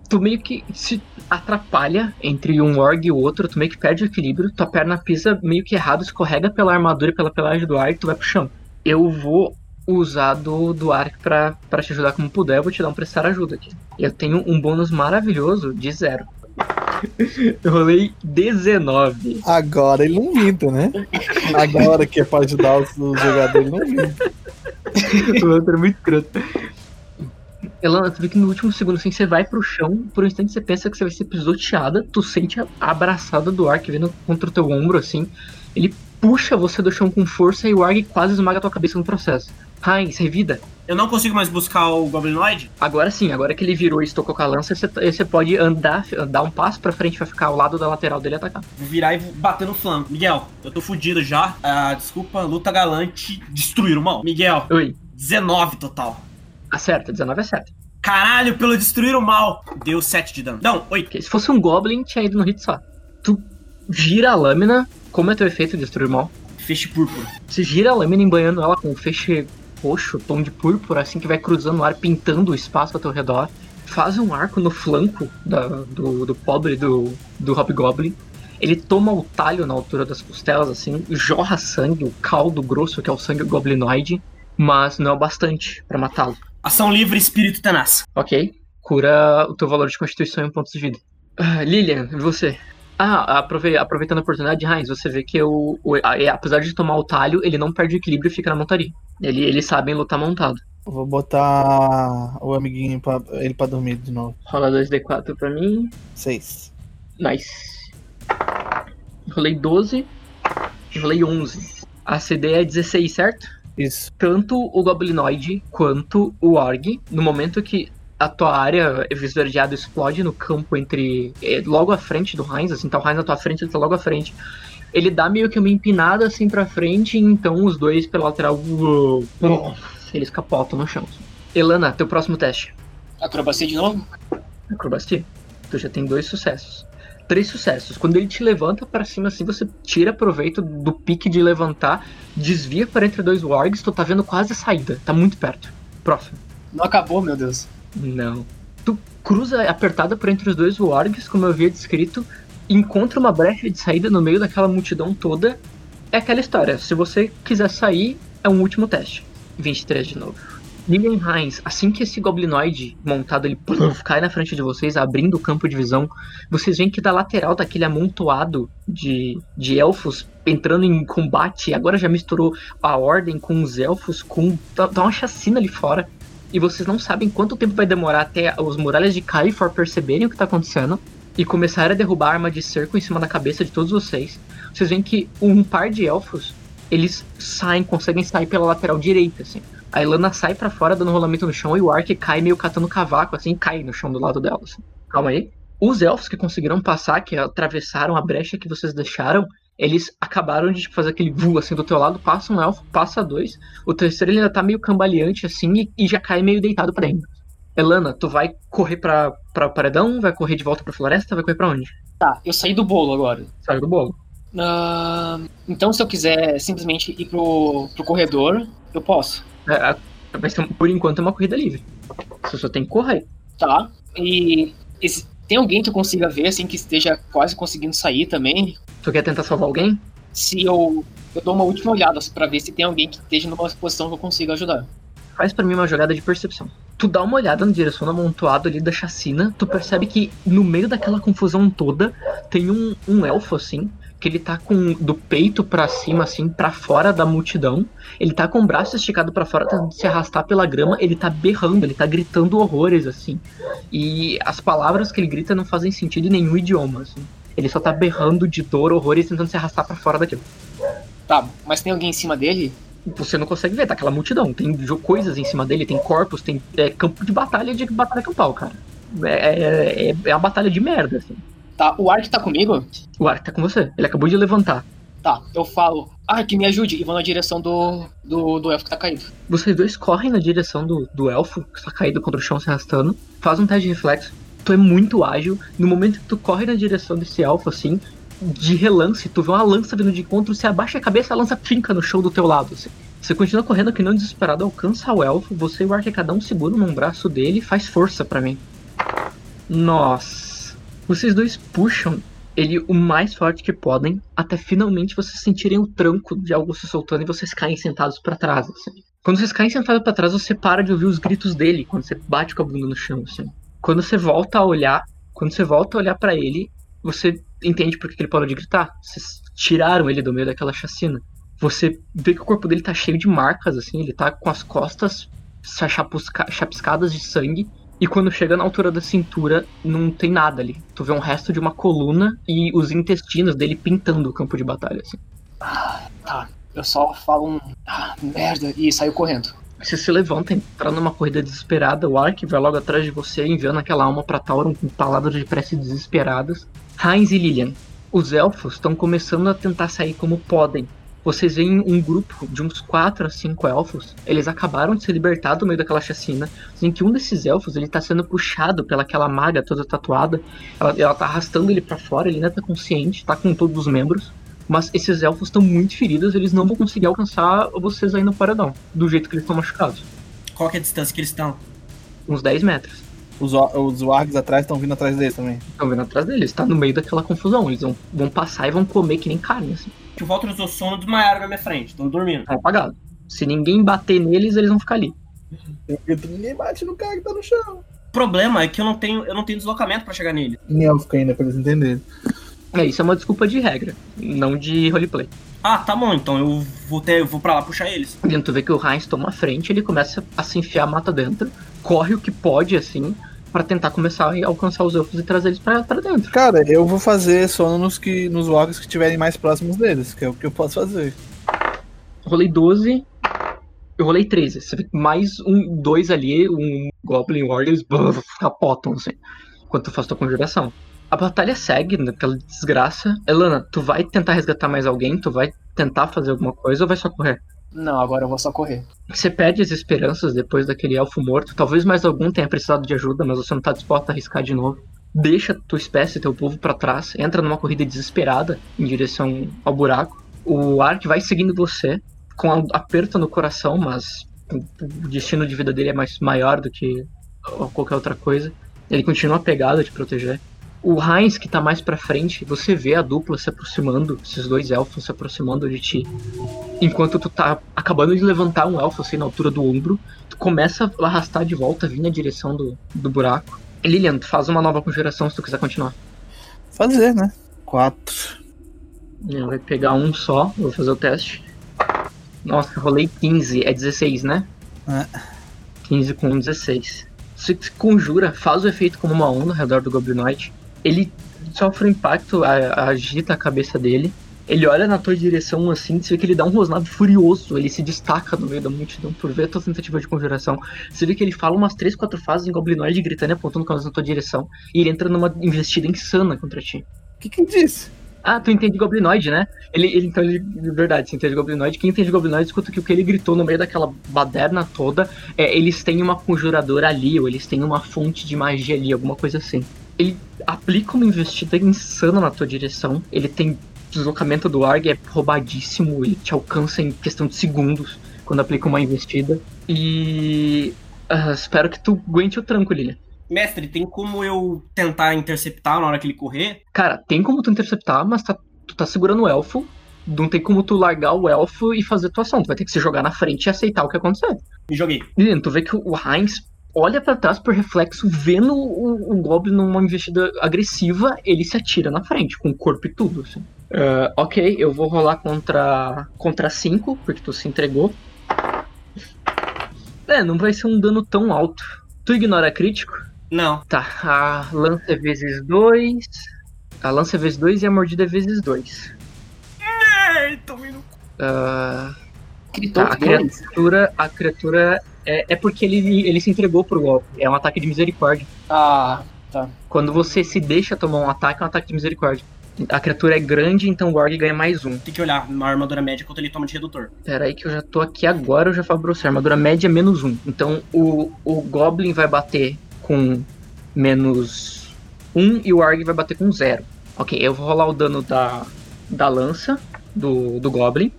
Tu meio que se atrapalha entre um org e o outro, tu meio que perde o equilíbrio, tua perna pisa meio que errado, escorrega pela armadura e pela pelagem do ar e tu vai pro chão. Eu vou usar do, do arco pra, pra te ajudar como puder, eu vou te dar um prestar ajuda aqui. Eu tenho um bônus maravilhoso de zero. Eu rolei 19. Agora ele não minta, né? Agora que é pra ajudar os, os jogadores, ele não minta. o outro é muito escroto. Elana, tu vê que no último segundo, assim, você vai pro chão, por um instante você pensa que você vai ser pisoteada, tu sente a abraçada do Ark vindo contra o teu ombro, assim. Ele puxa você do chão com força e o Arg quase esmaga a tua cabeça no processo. Heinz, revida. Eu não consigo mais buscar o Goblinoid? Agora sim, agora que ele virou e estocou com a lança, você, você pode andar, dar um passo pra frente pra ficar ao lado da lateral dele e atacar. Vou virar e vou bater no flanco. Miguel, eu tô fudido já. Ah, desculpa, luta galante, destruir o mal. Miguel, Oi. 19 total. Acerta, 19 acerta. Caralho, pelo destruir o mal. Deu 7 de dano. Não, 8. Ok, Se fosse um Goblin, tinha ido no hit só. Tu gira a lâmina, como é teu efeito de destruir o mal? Feixe púrpura. Você gira a lâmina embanhando ela com um feixe roxo, tom de púrpura, assim que vai cruzando o ar, pintando o espaço ao teu redor. Faz um arco no flanco da- do, do pobre do, do Hobgoblin. Ele toma o talho na altura das costelas, assim, jorra sangue, o caldo grosso que é o sangue goblinoide, mas não é o bastante pra matá-lo. Ação livre, espírito tenaz. Ok? Cura o teu valor de constituição em pontos de vida. Ah, Lilian, e você? Ah, aprove- aproveitando a oportunidade, Heinz, você vê que o, o- a- apesar de tomar o talho, ele não perde o equilíbrio e fica na montaria. Ele, eles sabem lutar montado. Vou botar o amiguinho pra ele pra dormir de novo. Rola 2d4 pra mim. Seis. Nice. Rolei 12. Rolei 11. A CD é 16, certo? Isso. tanto o Goblinoid quanto o Org, no momento que a tua área esverdeada explode no campo entre. é, logo à frente do Heinz, assim, tá o Heinz na tua frente, ele tá logo à frente. Ele dá meio que uma empinada assim pra frente, e então os dois pela lateral. uou, pum, Eles capotam no chão. Elana, teu próximo teste. Acrobacia de novo? Acrobacia. Tu já tem dois sucessos. Três sucessos. Quando ele te levanta pra cima, assim, você tira proveito do pique de levantar, desvia para entre dois wargs, tu tá vendo quase a saída. Tá muito perto. Próximo. Não acabou, meu Deus. Não. Tu cruza apertada por entre os dois wargs, como eu havia descrito, encontra uma brecha de saída no meio daquela multidão toda. É aquela história. Se você quiser sair, é um último teste. 23 de novo. Lilian Heinz, assim que esse goblinoide montado ele pluf, cai na frente de vocês, abrindo o campo de visão, vocês veem que da lateral daquele amontoado de, de elfos entrando em combate, agora já misturou a ordem com os elfos, com tá, tá uma chacina ali fora. E vocês não sabem quanto tempo vai demorar até os muralhas de Kaifor perceberem o que tá acontecendo e começarem a derrubar a arma de cerco em cima da cabeça de todos vocês. Vocês veem que um par de elfos, eles saem, conseguem sair pela lateral direita, assim. A Ilana sai pra fora dando rolamento no chão e o Ark cai meio catando cavaco, assim, e cai no chão do lado dela. assim. Calma aí. Os elfos que conseguiram passar, que atravessaram a brecha que vocês deixaram, eles acabaram de tipo, fazer aquele voo assim do teu lado, passa um elfo, passa dois. O terceiro ele ainda tá meio cambaleante assim e, e já cai meio deitado pra dentro. Elana, tu vai correr pra, pra paredão, vai correr de volta pra floresta, vai correr pra onde? Tá, eu saí do bolo agora. Saiu do bolo. Ah, então, se eu quiser simplesmente ir pro, pro corredor, eu posso. É, a- vai ser, por enquanto é uma corrida livre. Você só tem que correr. Tá. E esse- tem alguém que eu consiga ver, assim, que esteja quase conseguindo sair também? Tu quer tentar salvar alguém? Se eu, eu dou uma última olhada pra ver se tem alguém que esteja numa posição que eu consiga ajudar. Faz pra mim uma jogada de percepção. Tu dá uma olhada na direção do amontoado ali da chacina, tu percebe que no meio daquela confusão toda tem um, um elfo assim, que ele tá com do peito pra cima assim, pra fora da multidão. Ele tá com o braço esticado pra fora, tentando se arrastar pela grama, ele tá berrando, ele tá gritando horrores assim. E as palavras que ele grita não fazem sentido em nenhum idioma assim. Ele só tá berrando de dor, horrores, tentando se arrastar pra fora daquilo. Tá, mas tem alguém em cima dele? você não consegue ver, tá aquela multidão. Tem coisas em cima dele, tem corpos, tem é, campo de batalha de batalha campal, cara. É, é, é uma batalha de merda, assim. Tá, o Ark tá comigo? O Ark tá com você. Ele acabou de levantar. Tá, eu falo, Ark, me ajude, e vou na direção do, do, do elfo que tá caído. Vocês dois correm na direção do, do elfo, que tá caído contra o chão se arrastando. Faz um teste de reflexo. Tu é muito ágil. No momento que tu corre na direção desse elfo, assim, de relance, tu vê uma lança vindo de encontro, você abaixa a cabeça, a lança finca no chão do teu lado, assim. Você continua correndo que não desesperado, alcança o elfo, você e o Ark cada um segura num braço dele e faz força pra mim. Nossa. Vocês dois puxam ele o mais forte que podem, até finalmente vocês sentirem o tranco de algo se soltando e vocês caem sentados pra trás, assim. Quando vocês caem sentados pra trás, você para de ouvir os gritos dele quando você bate com a bunda no chão, assim. Quando você volta a olhar, quando você volta a olhar pra ele, você entende por que ele parou de gritar. Vocês tiraram ele do meio daquela chacina. Você vê que o corpo dele tá cheio de marcas, assim, ele tá com as costas chapiscadas de sangue. E quando chega na altura da cintura, não tem nada ali. Tu vê um resto de uma coluna e os intestinos dele pintando o campo de batalha, assim. Tá, eu só falo um. Ah, merda, e saio correndo. Você se levanta, entra numa corrida desesperada, o Ark vai logo atrás de você, enviando aquela alma pra Tauron com palavras de prece desesperadas. Heinz e Lilian, os elfos estão começando a tentar sair como podem. Vocês veem um grupo de uns 4 a 5 elfos, eles acabaram de se libertar do meio daquela chacina, em que um desses elfos ele tá sendo puxado pelaquela maga toda tatuada, ela, ela tá arrastando ele pra fora, ele ainda tá consciente, tá com todos os membros, mas esses elfos estão muito feridos, eles não vão conseguir alcançar vocês aí no paredão, do jeito que eles estão machucados. Qual que é a distância que eles estão? Uns 10 metros. Os, os wargs atrás estão vindo atrás deles também. Estão vindo atrás deles, tá no meio daquela confusão. Eles vão, vão passar e vão comer que nem carne, assim. Que o Walter usou sono desmaiaram na minha frente, estão dormindo. Estão apagados. Se ninguém bater neles, eles vão ficar ali. Ninguém bate no cara que tá no chão. O problema é que eu não tenho, eu não tenho deslocamento pra chegar nele. Em élfico ainda, pra eles entenderem. É, isso é uma desculpa de regra, não de roleplay. Ah, tá bom, então eu vou ter, eu vou pra lá puxar eles. Dentro tu vê que o Heinz toma a frente, ele começa a se enfiar mata dentro, corre o que pode, assim, pra tentar começar a alcançar os elfos e trazer eles pra, pra dentro. Cara, eu vou fazer sono nos, que, nos wargs que estiverem mais próximos deles, que é o que eu posso fazer. Rolei 12, eu rolei 13. Você vê que mais um, dois ali, um Goblin Warriors, brrr, capotam, assim, enquanto tu faz tua conjuração. A batalha segue naquela desgraça. Elana, tu vai tentar resgatar mais alguém? Tu vai tentar fazer alguma coisa ou vai só correr? Não, agora eu vou só correr. Você perde as esperanças depois daquele elfo morto. Talvez mais algum tenha precisado de ajuda, mas você não tá disposto a arriscar de novo. Deixa tua espécie, teu povo pra trás. Entra numa corrida desesperada em direção ao buraco. O Ark vai seguindo você, com um aperto no coração, mas o o destino de vida dele é mais maior do que qualquer outra coisa. Ele continua pegado a te proteger. O Heinz, que tá mais pra frente, você vê a dupla se aproximando, esses dois elfos se aproximando de ti. Enquanto tu tá acabando de levantar um elfo assim na altura do ombro, tu começa a arrastar de volta, vir na direção do, do buraco. Lilian, tu faz uma nova conjuração se tu quiser continuar. Fazer, né? Quatro. Ele vai pegar um só, vou fazer o teste. Nossa, rolei 15, é 16, né? É. 15 com 16. Você se conjura, faz o efeito como uma onda ao redor do Goblinoid. Ele sofre um impacto, agita a cabeça dele. Ele olha na tua direção assim, você vê que ele dá um rosnado furioso, ele se destaca no meio da multidão por ver a tua tentativa de conjuração. Você vê que ele fala umas 3, 4 fases em Goblinoid gritando e apontando com a na tua direção. E ele entra numa investida insana contra ti. O que que disse? Ah, tu entende Goblinoid, né? Ele, ele então, ele, de verdade, você entende Goblinoid. Quem entende Goblinoid escuta que o que ele gritou no meio daquela baderna toda é eles têm uma conjuradora ali, ou eles têm uma fonte de magia ali, alguma coisa assim. Ele aplica uma investida insana na tua direção. Ele tem deslocamento do Arg, é roubadíssimo, ele te alcança em questão de segundos quando aplica uma investida. E. ah, espero que tu aguente o tranco, Lilian. Mestre, tem como eu tentar interceptar na hora que ele correr? Cara, tem como tu interceptar, mas tá- tu tá segurando o elfo. Não tem como tu largar o elfo e fazer tua ação. Tu vai ter que se jogar na frente e aceitar o que acontecer. Me joguei. Lilian, tu vê que o Heinz olha pra trás por reflexo, vendo o, o Goblin numa investida agressiva, ele se atira na frente, com o corpo e tudo. Assim. Ah, ok, eu vou rolar contra contra 5, porque tu se entregou. É, não vai ser um dano tão alto. Tu ignora crítico? Não. Tá, a lança é vezes 2. A lança é vezes 2 e a mordida é vezes 2. Ei, tomei no cu. Ah, Gritou Tá, a criatura, a criatura é, é porque ele, ele se entregou pro golpe. É um ataque de misericórdia. Ah, Quando você se deixa tomar um ataque, é um ataque de misericórdia. A criatura é grande, então o Org ganha mais um. Tem que olhar na armadura média quanto ele toma de redutor. Pera aí que eu já tô aqui agora, eu já falo pra você. A armadura média é menos um. Então o, o Goblin vai bater com menos um e o Org vai bater com zero. Ok, eu vou rolar o dano da, da lança do, do Goblin.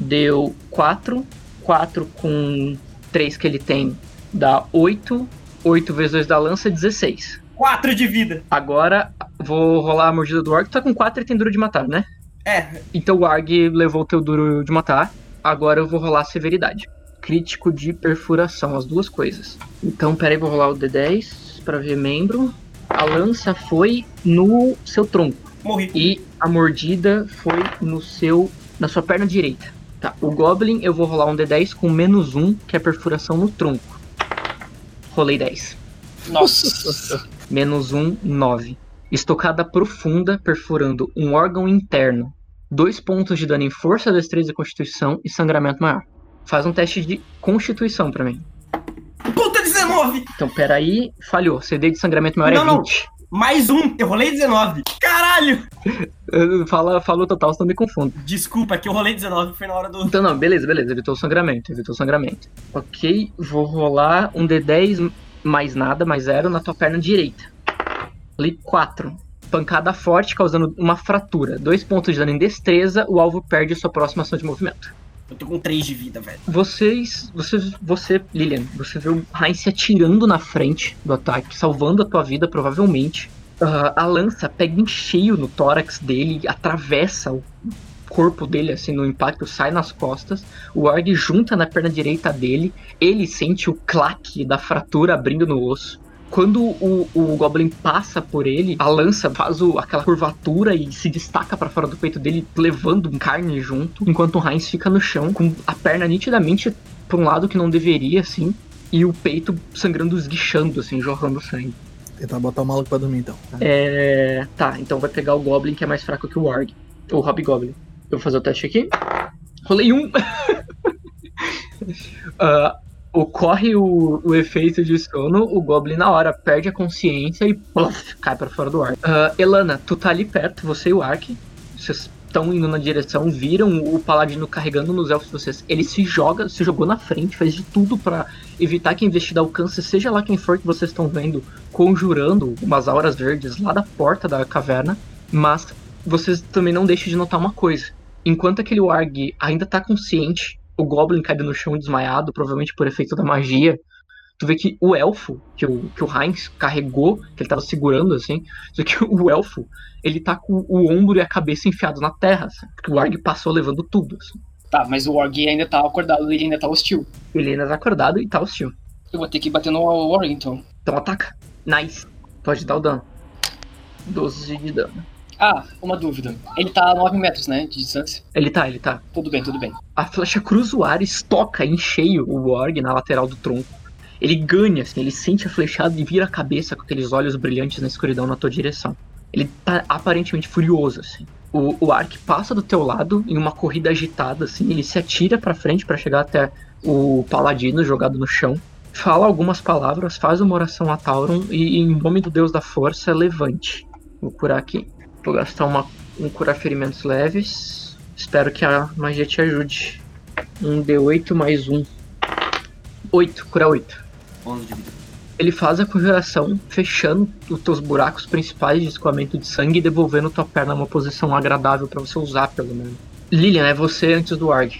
Deu 4. 4 com 3 que ele tem dá 8. 8 vezes 2 da lança, 16. 4 de vida. Agora vou rolar a mordida do Org. Tá com 4 e tem duro de matar, né? É, Então o Arg levou o teu duro de matar. Agora eu vou rolar a severidade. Crítico de perfuração, as duas coisas. Então, peraí, vou rolar o D10 pra ver membro. A lança foi no seu tronco. morri. E a mordida foi no seu. na sua perna direita. Tá, o Goblin eu vou rolar um D10 com menos um, que é perfuração no tronco. Rolei 10. Nossa. Menos um, 9. Estocada profunda, perfurando um órgão interno. Dois pontos de dano em força, destreza e constituição e sangramento maior. Faz um teste de constituição pra mim. Puta 19! Então, peraí, falhou. CD de sangramento maior Não, é não. 20. Mais um! Eu rolei 19. Caralho! Fala, falou total, senão me confundo. Desculpa, é que eu rolei 19 foi na hora do. Então, não, beleza, beleza. Evitou o sangramento, evitou o sangramento. Ok, vou rolar um D10 mais nada, mais zero, na tua perna direita. Rolei 4. Pancada forte, causando uma fratura. Dois pontos de dano em destreza, o alvo perde sua próxima ação de movimento. Eu tô com 3 de vida, velho. Vocês, você, você, Lilian, você vê o Heinz se atirando na frente do ataque, salvando a tua vida, provavelmente. Ah, a lança pega em cheio no tórax dele, atravessa o corpo dele, assim, no impacto, sai nas costas. O Org junta na perna direita dele, ele sente o claque da fratura abrindo no osso. Quando o, o Goblin passa por ele, a lança faz o- aquela curvatura e se destaca pra fora do peito dele, levando carne junto, enquanto o Heinz fica no chão, com a perna nitidamente pra um lado que não deveria, assim, e o peito sangrando, esguichando, assim, jorrando sangue. Tentar botar o maluco pra dormir então. tá? É. Tá, então vai pegar o Goblin que é mais fraco que o Warg. O Hobgoblin. Eu vou fazer o teste aqui. Rolei um. Ah, ocorre o, o efeito de sono, o Goblin na hora perde a consciência e puff, cai pra fora do ar. Ah, Elana, tu tá ali perto, você e o Ark. Vocês estão indo na direção, viram o Paladino carregando nos elfos vocês. Ele se joga, se jogou na frente, faz de tudo pra evitar que a investida alcance, seja lá quem for que vocês estão vendo, conjurando umas auras verdes lá da porta da caverna. Mas vocês também não deixem de notar uma coisa. Enquanto aquele Warg ainda tá consciente, o Goblin caído no chão desmaiado, provavelmente por efeito da magia. Tu vê que o elfo, que o, que o Heinz carregou, que ele tava segurando assim, vê que o elfo, ele tá com o ombro e a cabeça enfiados na terra, assim, porque o Warg passou levando tudo. Assim. Tá, mas o Org ainda tá acordado, ele ainda tá hostil. Ele ainda tá acordado e tá hostil. Eu vou ter que bater no Org, então. Então ataca. Nice. Pode dar o dano. 12 de dano. Ah, uma dúvida. Ele tá a 9 metros, né, de distância. Ele tá, ele tá. Tudo bem, tudo bem. A flecha cruza o ar, estoca em cheio o Org na lateral do tronco. Ele ganha, assim, ele sente a flechada e vira a cabeça com aqueles olhos brilhantes na escuridão na tua direção. Ele tá aparentemente furioso, assim. O, o Ark passa do teu lado em uma corrida agitada, assim. Ele se atira pra frente pra chegar até o Paladino jogado no chão. Fala algumas palavras, faz uma oração a Tauron e, em nome do Deus da Força, levante. Vou curar aqui. Vou gastar uma, um curar ferimentos leves. Espero que a magia te ajude. Um D8 mais um. 8, cura 8. 11 de vida. Ele faz a conjuração, fechando os teus buracos principais de escoamento de sangue e devolvendo tua perna numa posição agradável pra você usar, pelo menos. Lilian, é você antes do Arg.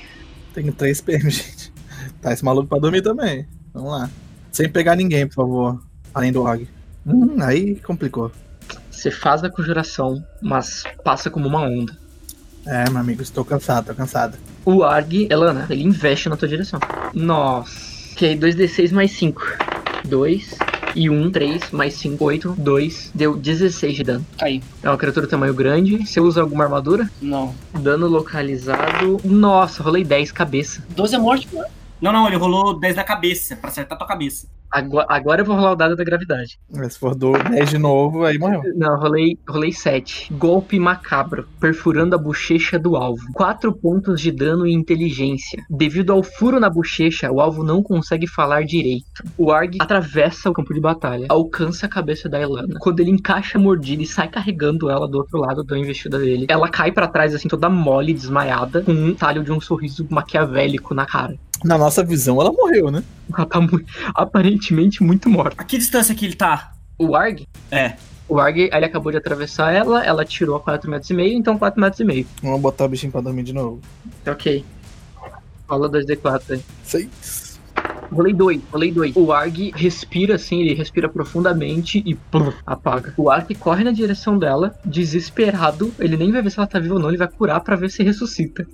Tenho 3 PM, gente. Tá esse maluco pra dormir também. Vamos lá. Sem pegar ninguém, por favor. Além do Og. Hum, aí complicou. Você faz a conjuração, mas passa como uma onda. É, meu amigo, estou cansado, tô cansado. O Arg, Elana, ele investe na tua direção. Nossa. Ok, 2d6 mais 5. 2 e 1, 3, mais 5, 8, 2. Deu 16 de dano. Caí. É uma criatura tamanho grande. Você usa alguma armadura? Não. Dano localizado. Nossa, rolei 10 cabeça. 12 é morte, mano. Não, não, ele rolou 10 na cabeça, pra acertar tua cabeça. Agora, agora eu vou rolar o dado da gravidade. Se for do 10 de novo, aí morreu. Não, rolei, rolei 7. Golpe macabro, perfurando a bochecha do alvo. 4 pontos de dano e inteligência. Devido ao furo na bochecha, o alvo não consegue falar direito. O Arg atravessa o campo de batalha, alcança a cabeça da Elana. Quando ele encaixa a mordida e sai carregando ela do outro lado da investida dele, ela cai para trás, assim, toda mole, desmaiada, com um talho de um sorriso maquiavélico na cara. Na nossa visão, ela morreu, né? Ela tá mu- aparentemente muito morta. A que distância que ele tá? O Arg? É. O Arg, ele acabou de atravessar ela, ela tirou a 4 metros e meio, então 4 metros e meio. Vamos botar o bichinho pra dormir de novo. Ok. Fala 2D4 aí. 6. Rolei 2, rolei 2. O Arg respira assim, ele respira profundamente e plum, apaga. O Arg corre na direção dela, desesperado. Ele nem vai ver se ela tá viva ou não, ele vai curar pra ver se ressuscita.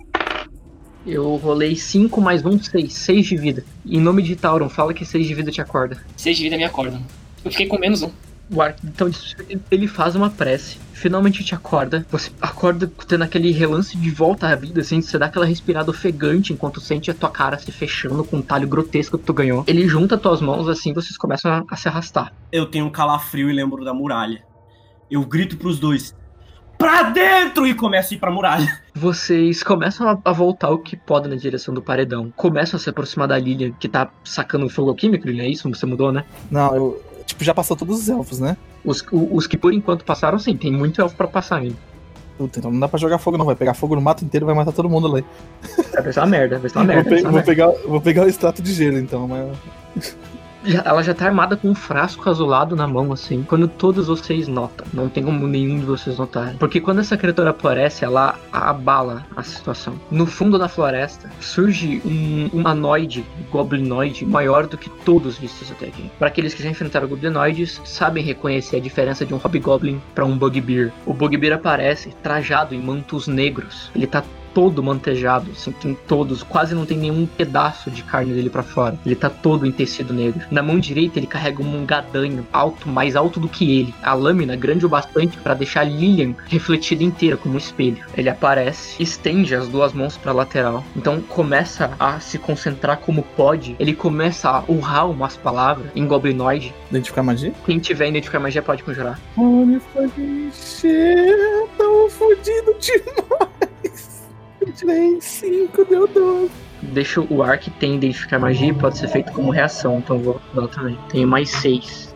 Eu rolei 5 mais 1, 6. 6 de vida. Em nome de Tauron, fala que 6 de vida te acorda. Seis de vida me acordam. Eu fiquei com menos um. O Ark, então, ele faz uma prece, finalmente te acorda. Você acorda tendo aquele relance de volta à vida, assim, você dá aquela respirada ofegante enquanto sente a tua cara se fechando com um talho grotesco que tu ganhou. Ele junta tuas mãos assim, vocês começam a, a se arrastar. Eu tenho um calafrio e lembro da muralha. Eu grito pros dois: Pra dentro! E começo a ir pra muralha. Vocês começam a, voltar o que podem na direção do paredão. Começam a se aproximar da Lilian, que tá sacando fogo alquímico, Lilian, é isso? Você mudou, né? Não, eu. Tipo, já passou todos os elfos, né? Os, o- os que por enquanto passaram, sim, tem muito elfo pra passar ainda. Puta, então não dá pra jogar fogo, não. Vai pegar fogo no mato inteiro e vai matar todo mundo ali. Vai ser uma merda, vai ser uma merda. vou, pe- vou merda. pegar, vou pegar o extrato de gelo, então, mas. Ela já tá armada com um frasco azulado na mão, assim. Quando todos vocês notam. Não tem como nenhum de vocês notarem. Porque quando essa criatura aparece, ela abala a situação. No fundo da floresta, surge um humanoide, goblinoide, maior do que todos vistos até aqui. Para aqueles que já enfrentaram goblinoides, sabem reconhecer a diferença de um hobgoblin para um bugbear. O bugbear aparece trajado em mantos negros. Ele tá todo mantejado, assim, tem todos, quase não tem nenhum pedaço de carne dele pra fora. Ele tá todo em tecido negro. Na mão direita ele carrega um gadanho alto, mais alto do que ele. A lâmina grande o bastante para deixar Lilian refletida inteira como um espelho. Ele aparece, estende as duas mãos pra lateral. Então começa a se concentrar como pode. Ele começa a urrar umas palavras em goblinoide. Identificar magia? Quem tiver identificar magia pode conjurar. Olha, encher, tão fudido demais. Eu tirei 5, deu 12. Deixa o Ark tem identificar magia pode ser feito como reação, então vou dar também. Tenho mais 6.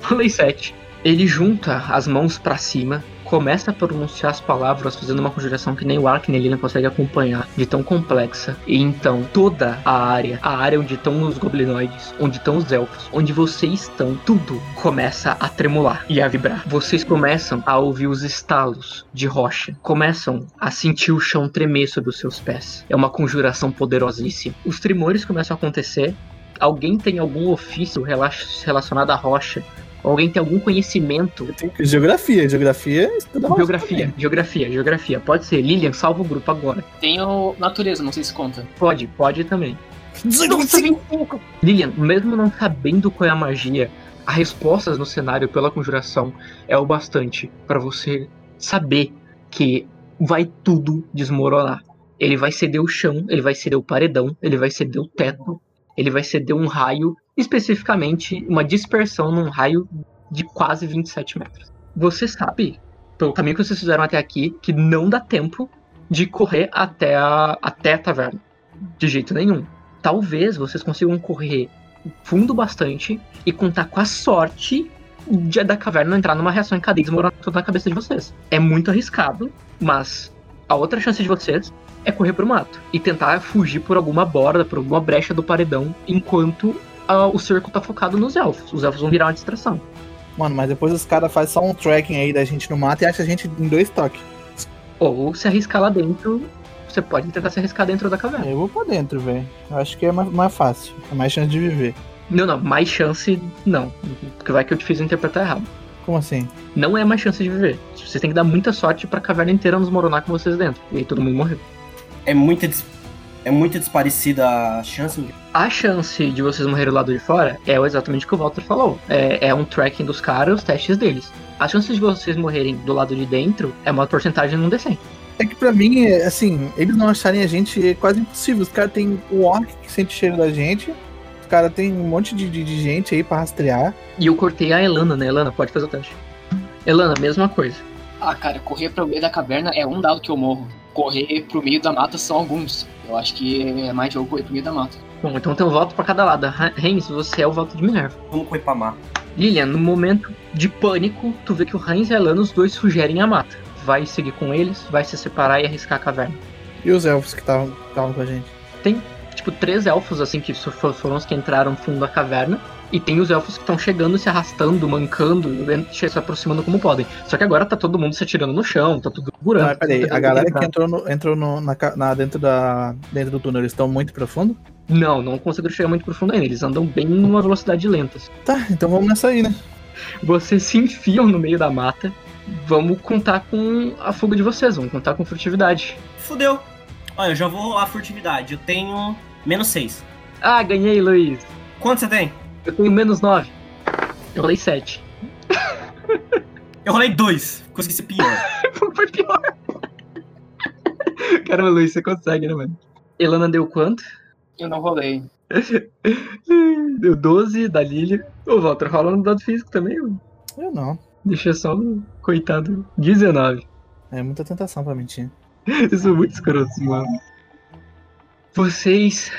Falei 7. Ele junta as mãos pra cima, começa a pronunciar as palavras, fazendo uma conjuração que nem o Ark ele não consegue acompanhar, de tão complexa. E então, toda a área, a área onde estão os goblinoides, onde estão os elfos, onde vocês estão, tudo começa a tremular e a vibrar. Vocês começam a ouvir os estalos de rocha, começam a sentir o chão tremer sob os seus pés. É uma conjuração poderosíssima. Os tremores começam a acontecer. Alguém tem algum ofício rela- relacionado à rocha? Alguém tem algum conhecimento Geografia, geografia estuda rocha Geografia, também. geografia, geografia. Pode ser. Lilian, salva o grupo agora. Tenho natureza, não sei se conta. Pode, pode também. 25. Lilian, mesmo não sabendo qual é a magia, as respostas no cenário pela conjuração é o bastante pra você saber que vai tudo desmoronar. Ele vai ceder o chão, ele vai ceder o paredão, ele vai ceder o teto, ele vai ceder um raio, especificamente uma dispersão num raio de quase 27 metros. Você sabe, pelo caminho que vocês fizeram até aqui, que não dá tempo de correr até a, até a taverna. De jeito nenhum. Talvez vocês consigam correr fundo bastante e contar com a sorte de, da caverna entrar numa reação em cadeia e desmoronar tudo na cabeça de vocês. É muito arriscado, mas a outra chance de vocês é correr pro mato e tentar fugir por alguma borda, por alguma brecha do paredão, enquanto o cerco tá focado nos elfos. Os elfos vão virar uma distração. Mano, mas depois os caras fazem só um tracking aí da gente no mato e acham a gente em dois toques. Ou se arriscar lá dentro, você pode tentar se arriscar dentro da caverna. Eu vou pra dentro, velho. Eu acho que é mais, mais fácil. É mais chance de viver. Não, não, mais chance não. Porque vai que eu te fiz interpretar errado. Como assim? Não é mais chance de viver. Vocês têm que dar muita sorte pra caverna inteira nos moronar com vocês dentro. E aí todo mundo morreu. É muito, des... é muito desparecida a chance. A chance de vocês morrerem do lado de fora é exatamente o que o Walter falou. É, é um tracking dos caras, os testes deles. A chance de vocês morrerem do lado de dentro é uma porcentagem num D100. É que pra mim, é, assim, eles não acharem a gente é quase impossível. Os caras têm o orc que sente cheiro da gente. Os cara tem um monte de, de, de gente aí pra rastrear. E eu cortei a Elana, né? Elana, pode fazer o teste. Elana, mesma coisa. Ah, cara, correr pro meio da caverna é um dado que eu morro. Correr pro meio da mata são alguns. Eu acho que é mais jogo correr pro meio da mata. Bom, então tem um voto pra cada lado. Heinz, você é o voto de Minerva. Vamos correr pra mata. Lilian, no momento de pânico, tu vê que o Heinz e a Elana, os dois sugerem a mata. Vai seguir com eles, vai se separar e arriscar a caverna. E os elfos que estavam com a gente? Tem, tipo, três elfos, assim, que foram os que entraram no fundo da caverna. E tem os elfos que estão chegando, se arrastando, mancando, se aproximando como podem. Só que agora tá todo mundo se atirando no chão, tá tudo segurando. Não, peraí, a galera que entrou, no, entrou no, na, na, dentro, da, dentro do túnel, eles estão muito profundo? Não, não conseguiram chegar muito profundo ainda. Eles andam bem numa velocidade lenta. Tá, então vamos nessa aí, né? Vocês se enfiam no meio da mata. Vamos contar com a fuga de vocês, vamos contar com furtividade. Fudeu. Olha, eu já vou rolar furtividade. Eu tenho menos 6. Ah, ganhei, Luiz. Quanto você tem? Eu tenho menos 9. Eu rolei 7. eu rolei 2. Consegui ser pior. Foi pior. Caramba, Luiz, você consegue, né, mano? Elana deu quanto? Eu não rolei. deu 12 da Lilia. Ô, Walter, rola no dado físico também, mano. Eu não. Deixa só o coitado 19. É muita tentação pra mentir. Eu sou muito escroto, mano. Vocês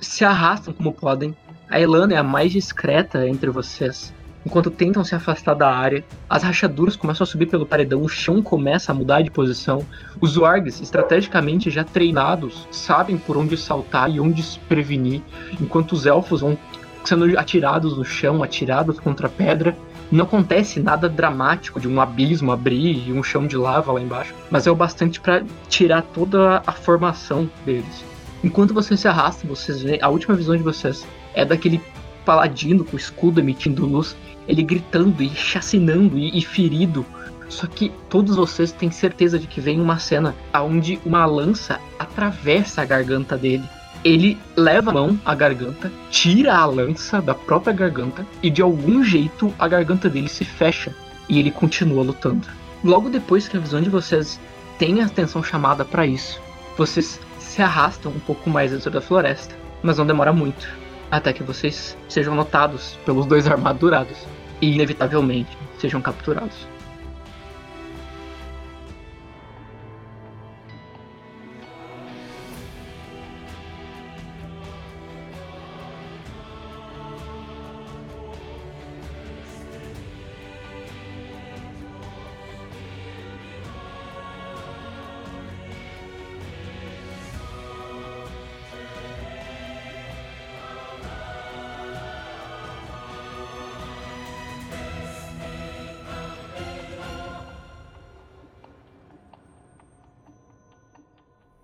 se arrastam como podem. A Elana é a mais discreta entre vocês. Enquanto tentam se afastar da área, as rachaduras começam a subir pelo paredão, o chão começa a mudar de posição. Os wargs, estrategicamente já treinados, sabem por onde saltar e onde se prevenir, enquanto os elfos vão sendo atirados no chão, atirados contra a pedra. Não acontece nada dramático de um abismo abrir e um chão de lava lá embaixo, mas é o bastante para tirar toda a formação deles. Enquanto vocês se arrastam, vocês veem, a última visão de vocês é daquele paladino com escudo emitindo luz, ele gritando e chacinando e, e ferido. Só que todos vocês têm certeza de que vem uma cena onde uma lança atravessa a garganta dele ele leva a mão à garganta, tira a lança da própria garganta e de algum jeito a garganta dele se fecha e ele continua lutando. Logo depois que a visão de vocês tem a atenção chamada para isso, vocês se arrastam um pouco mais dentro da floresta, mas não demora muito até que vocês sejam notados pelos dois armadurados e inevitavelmente sejam capturados.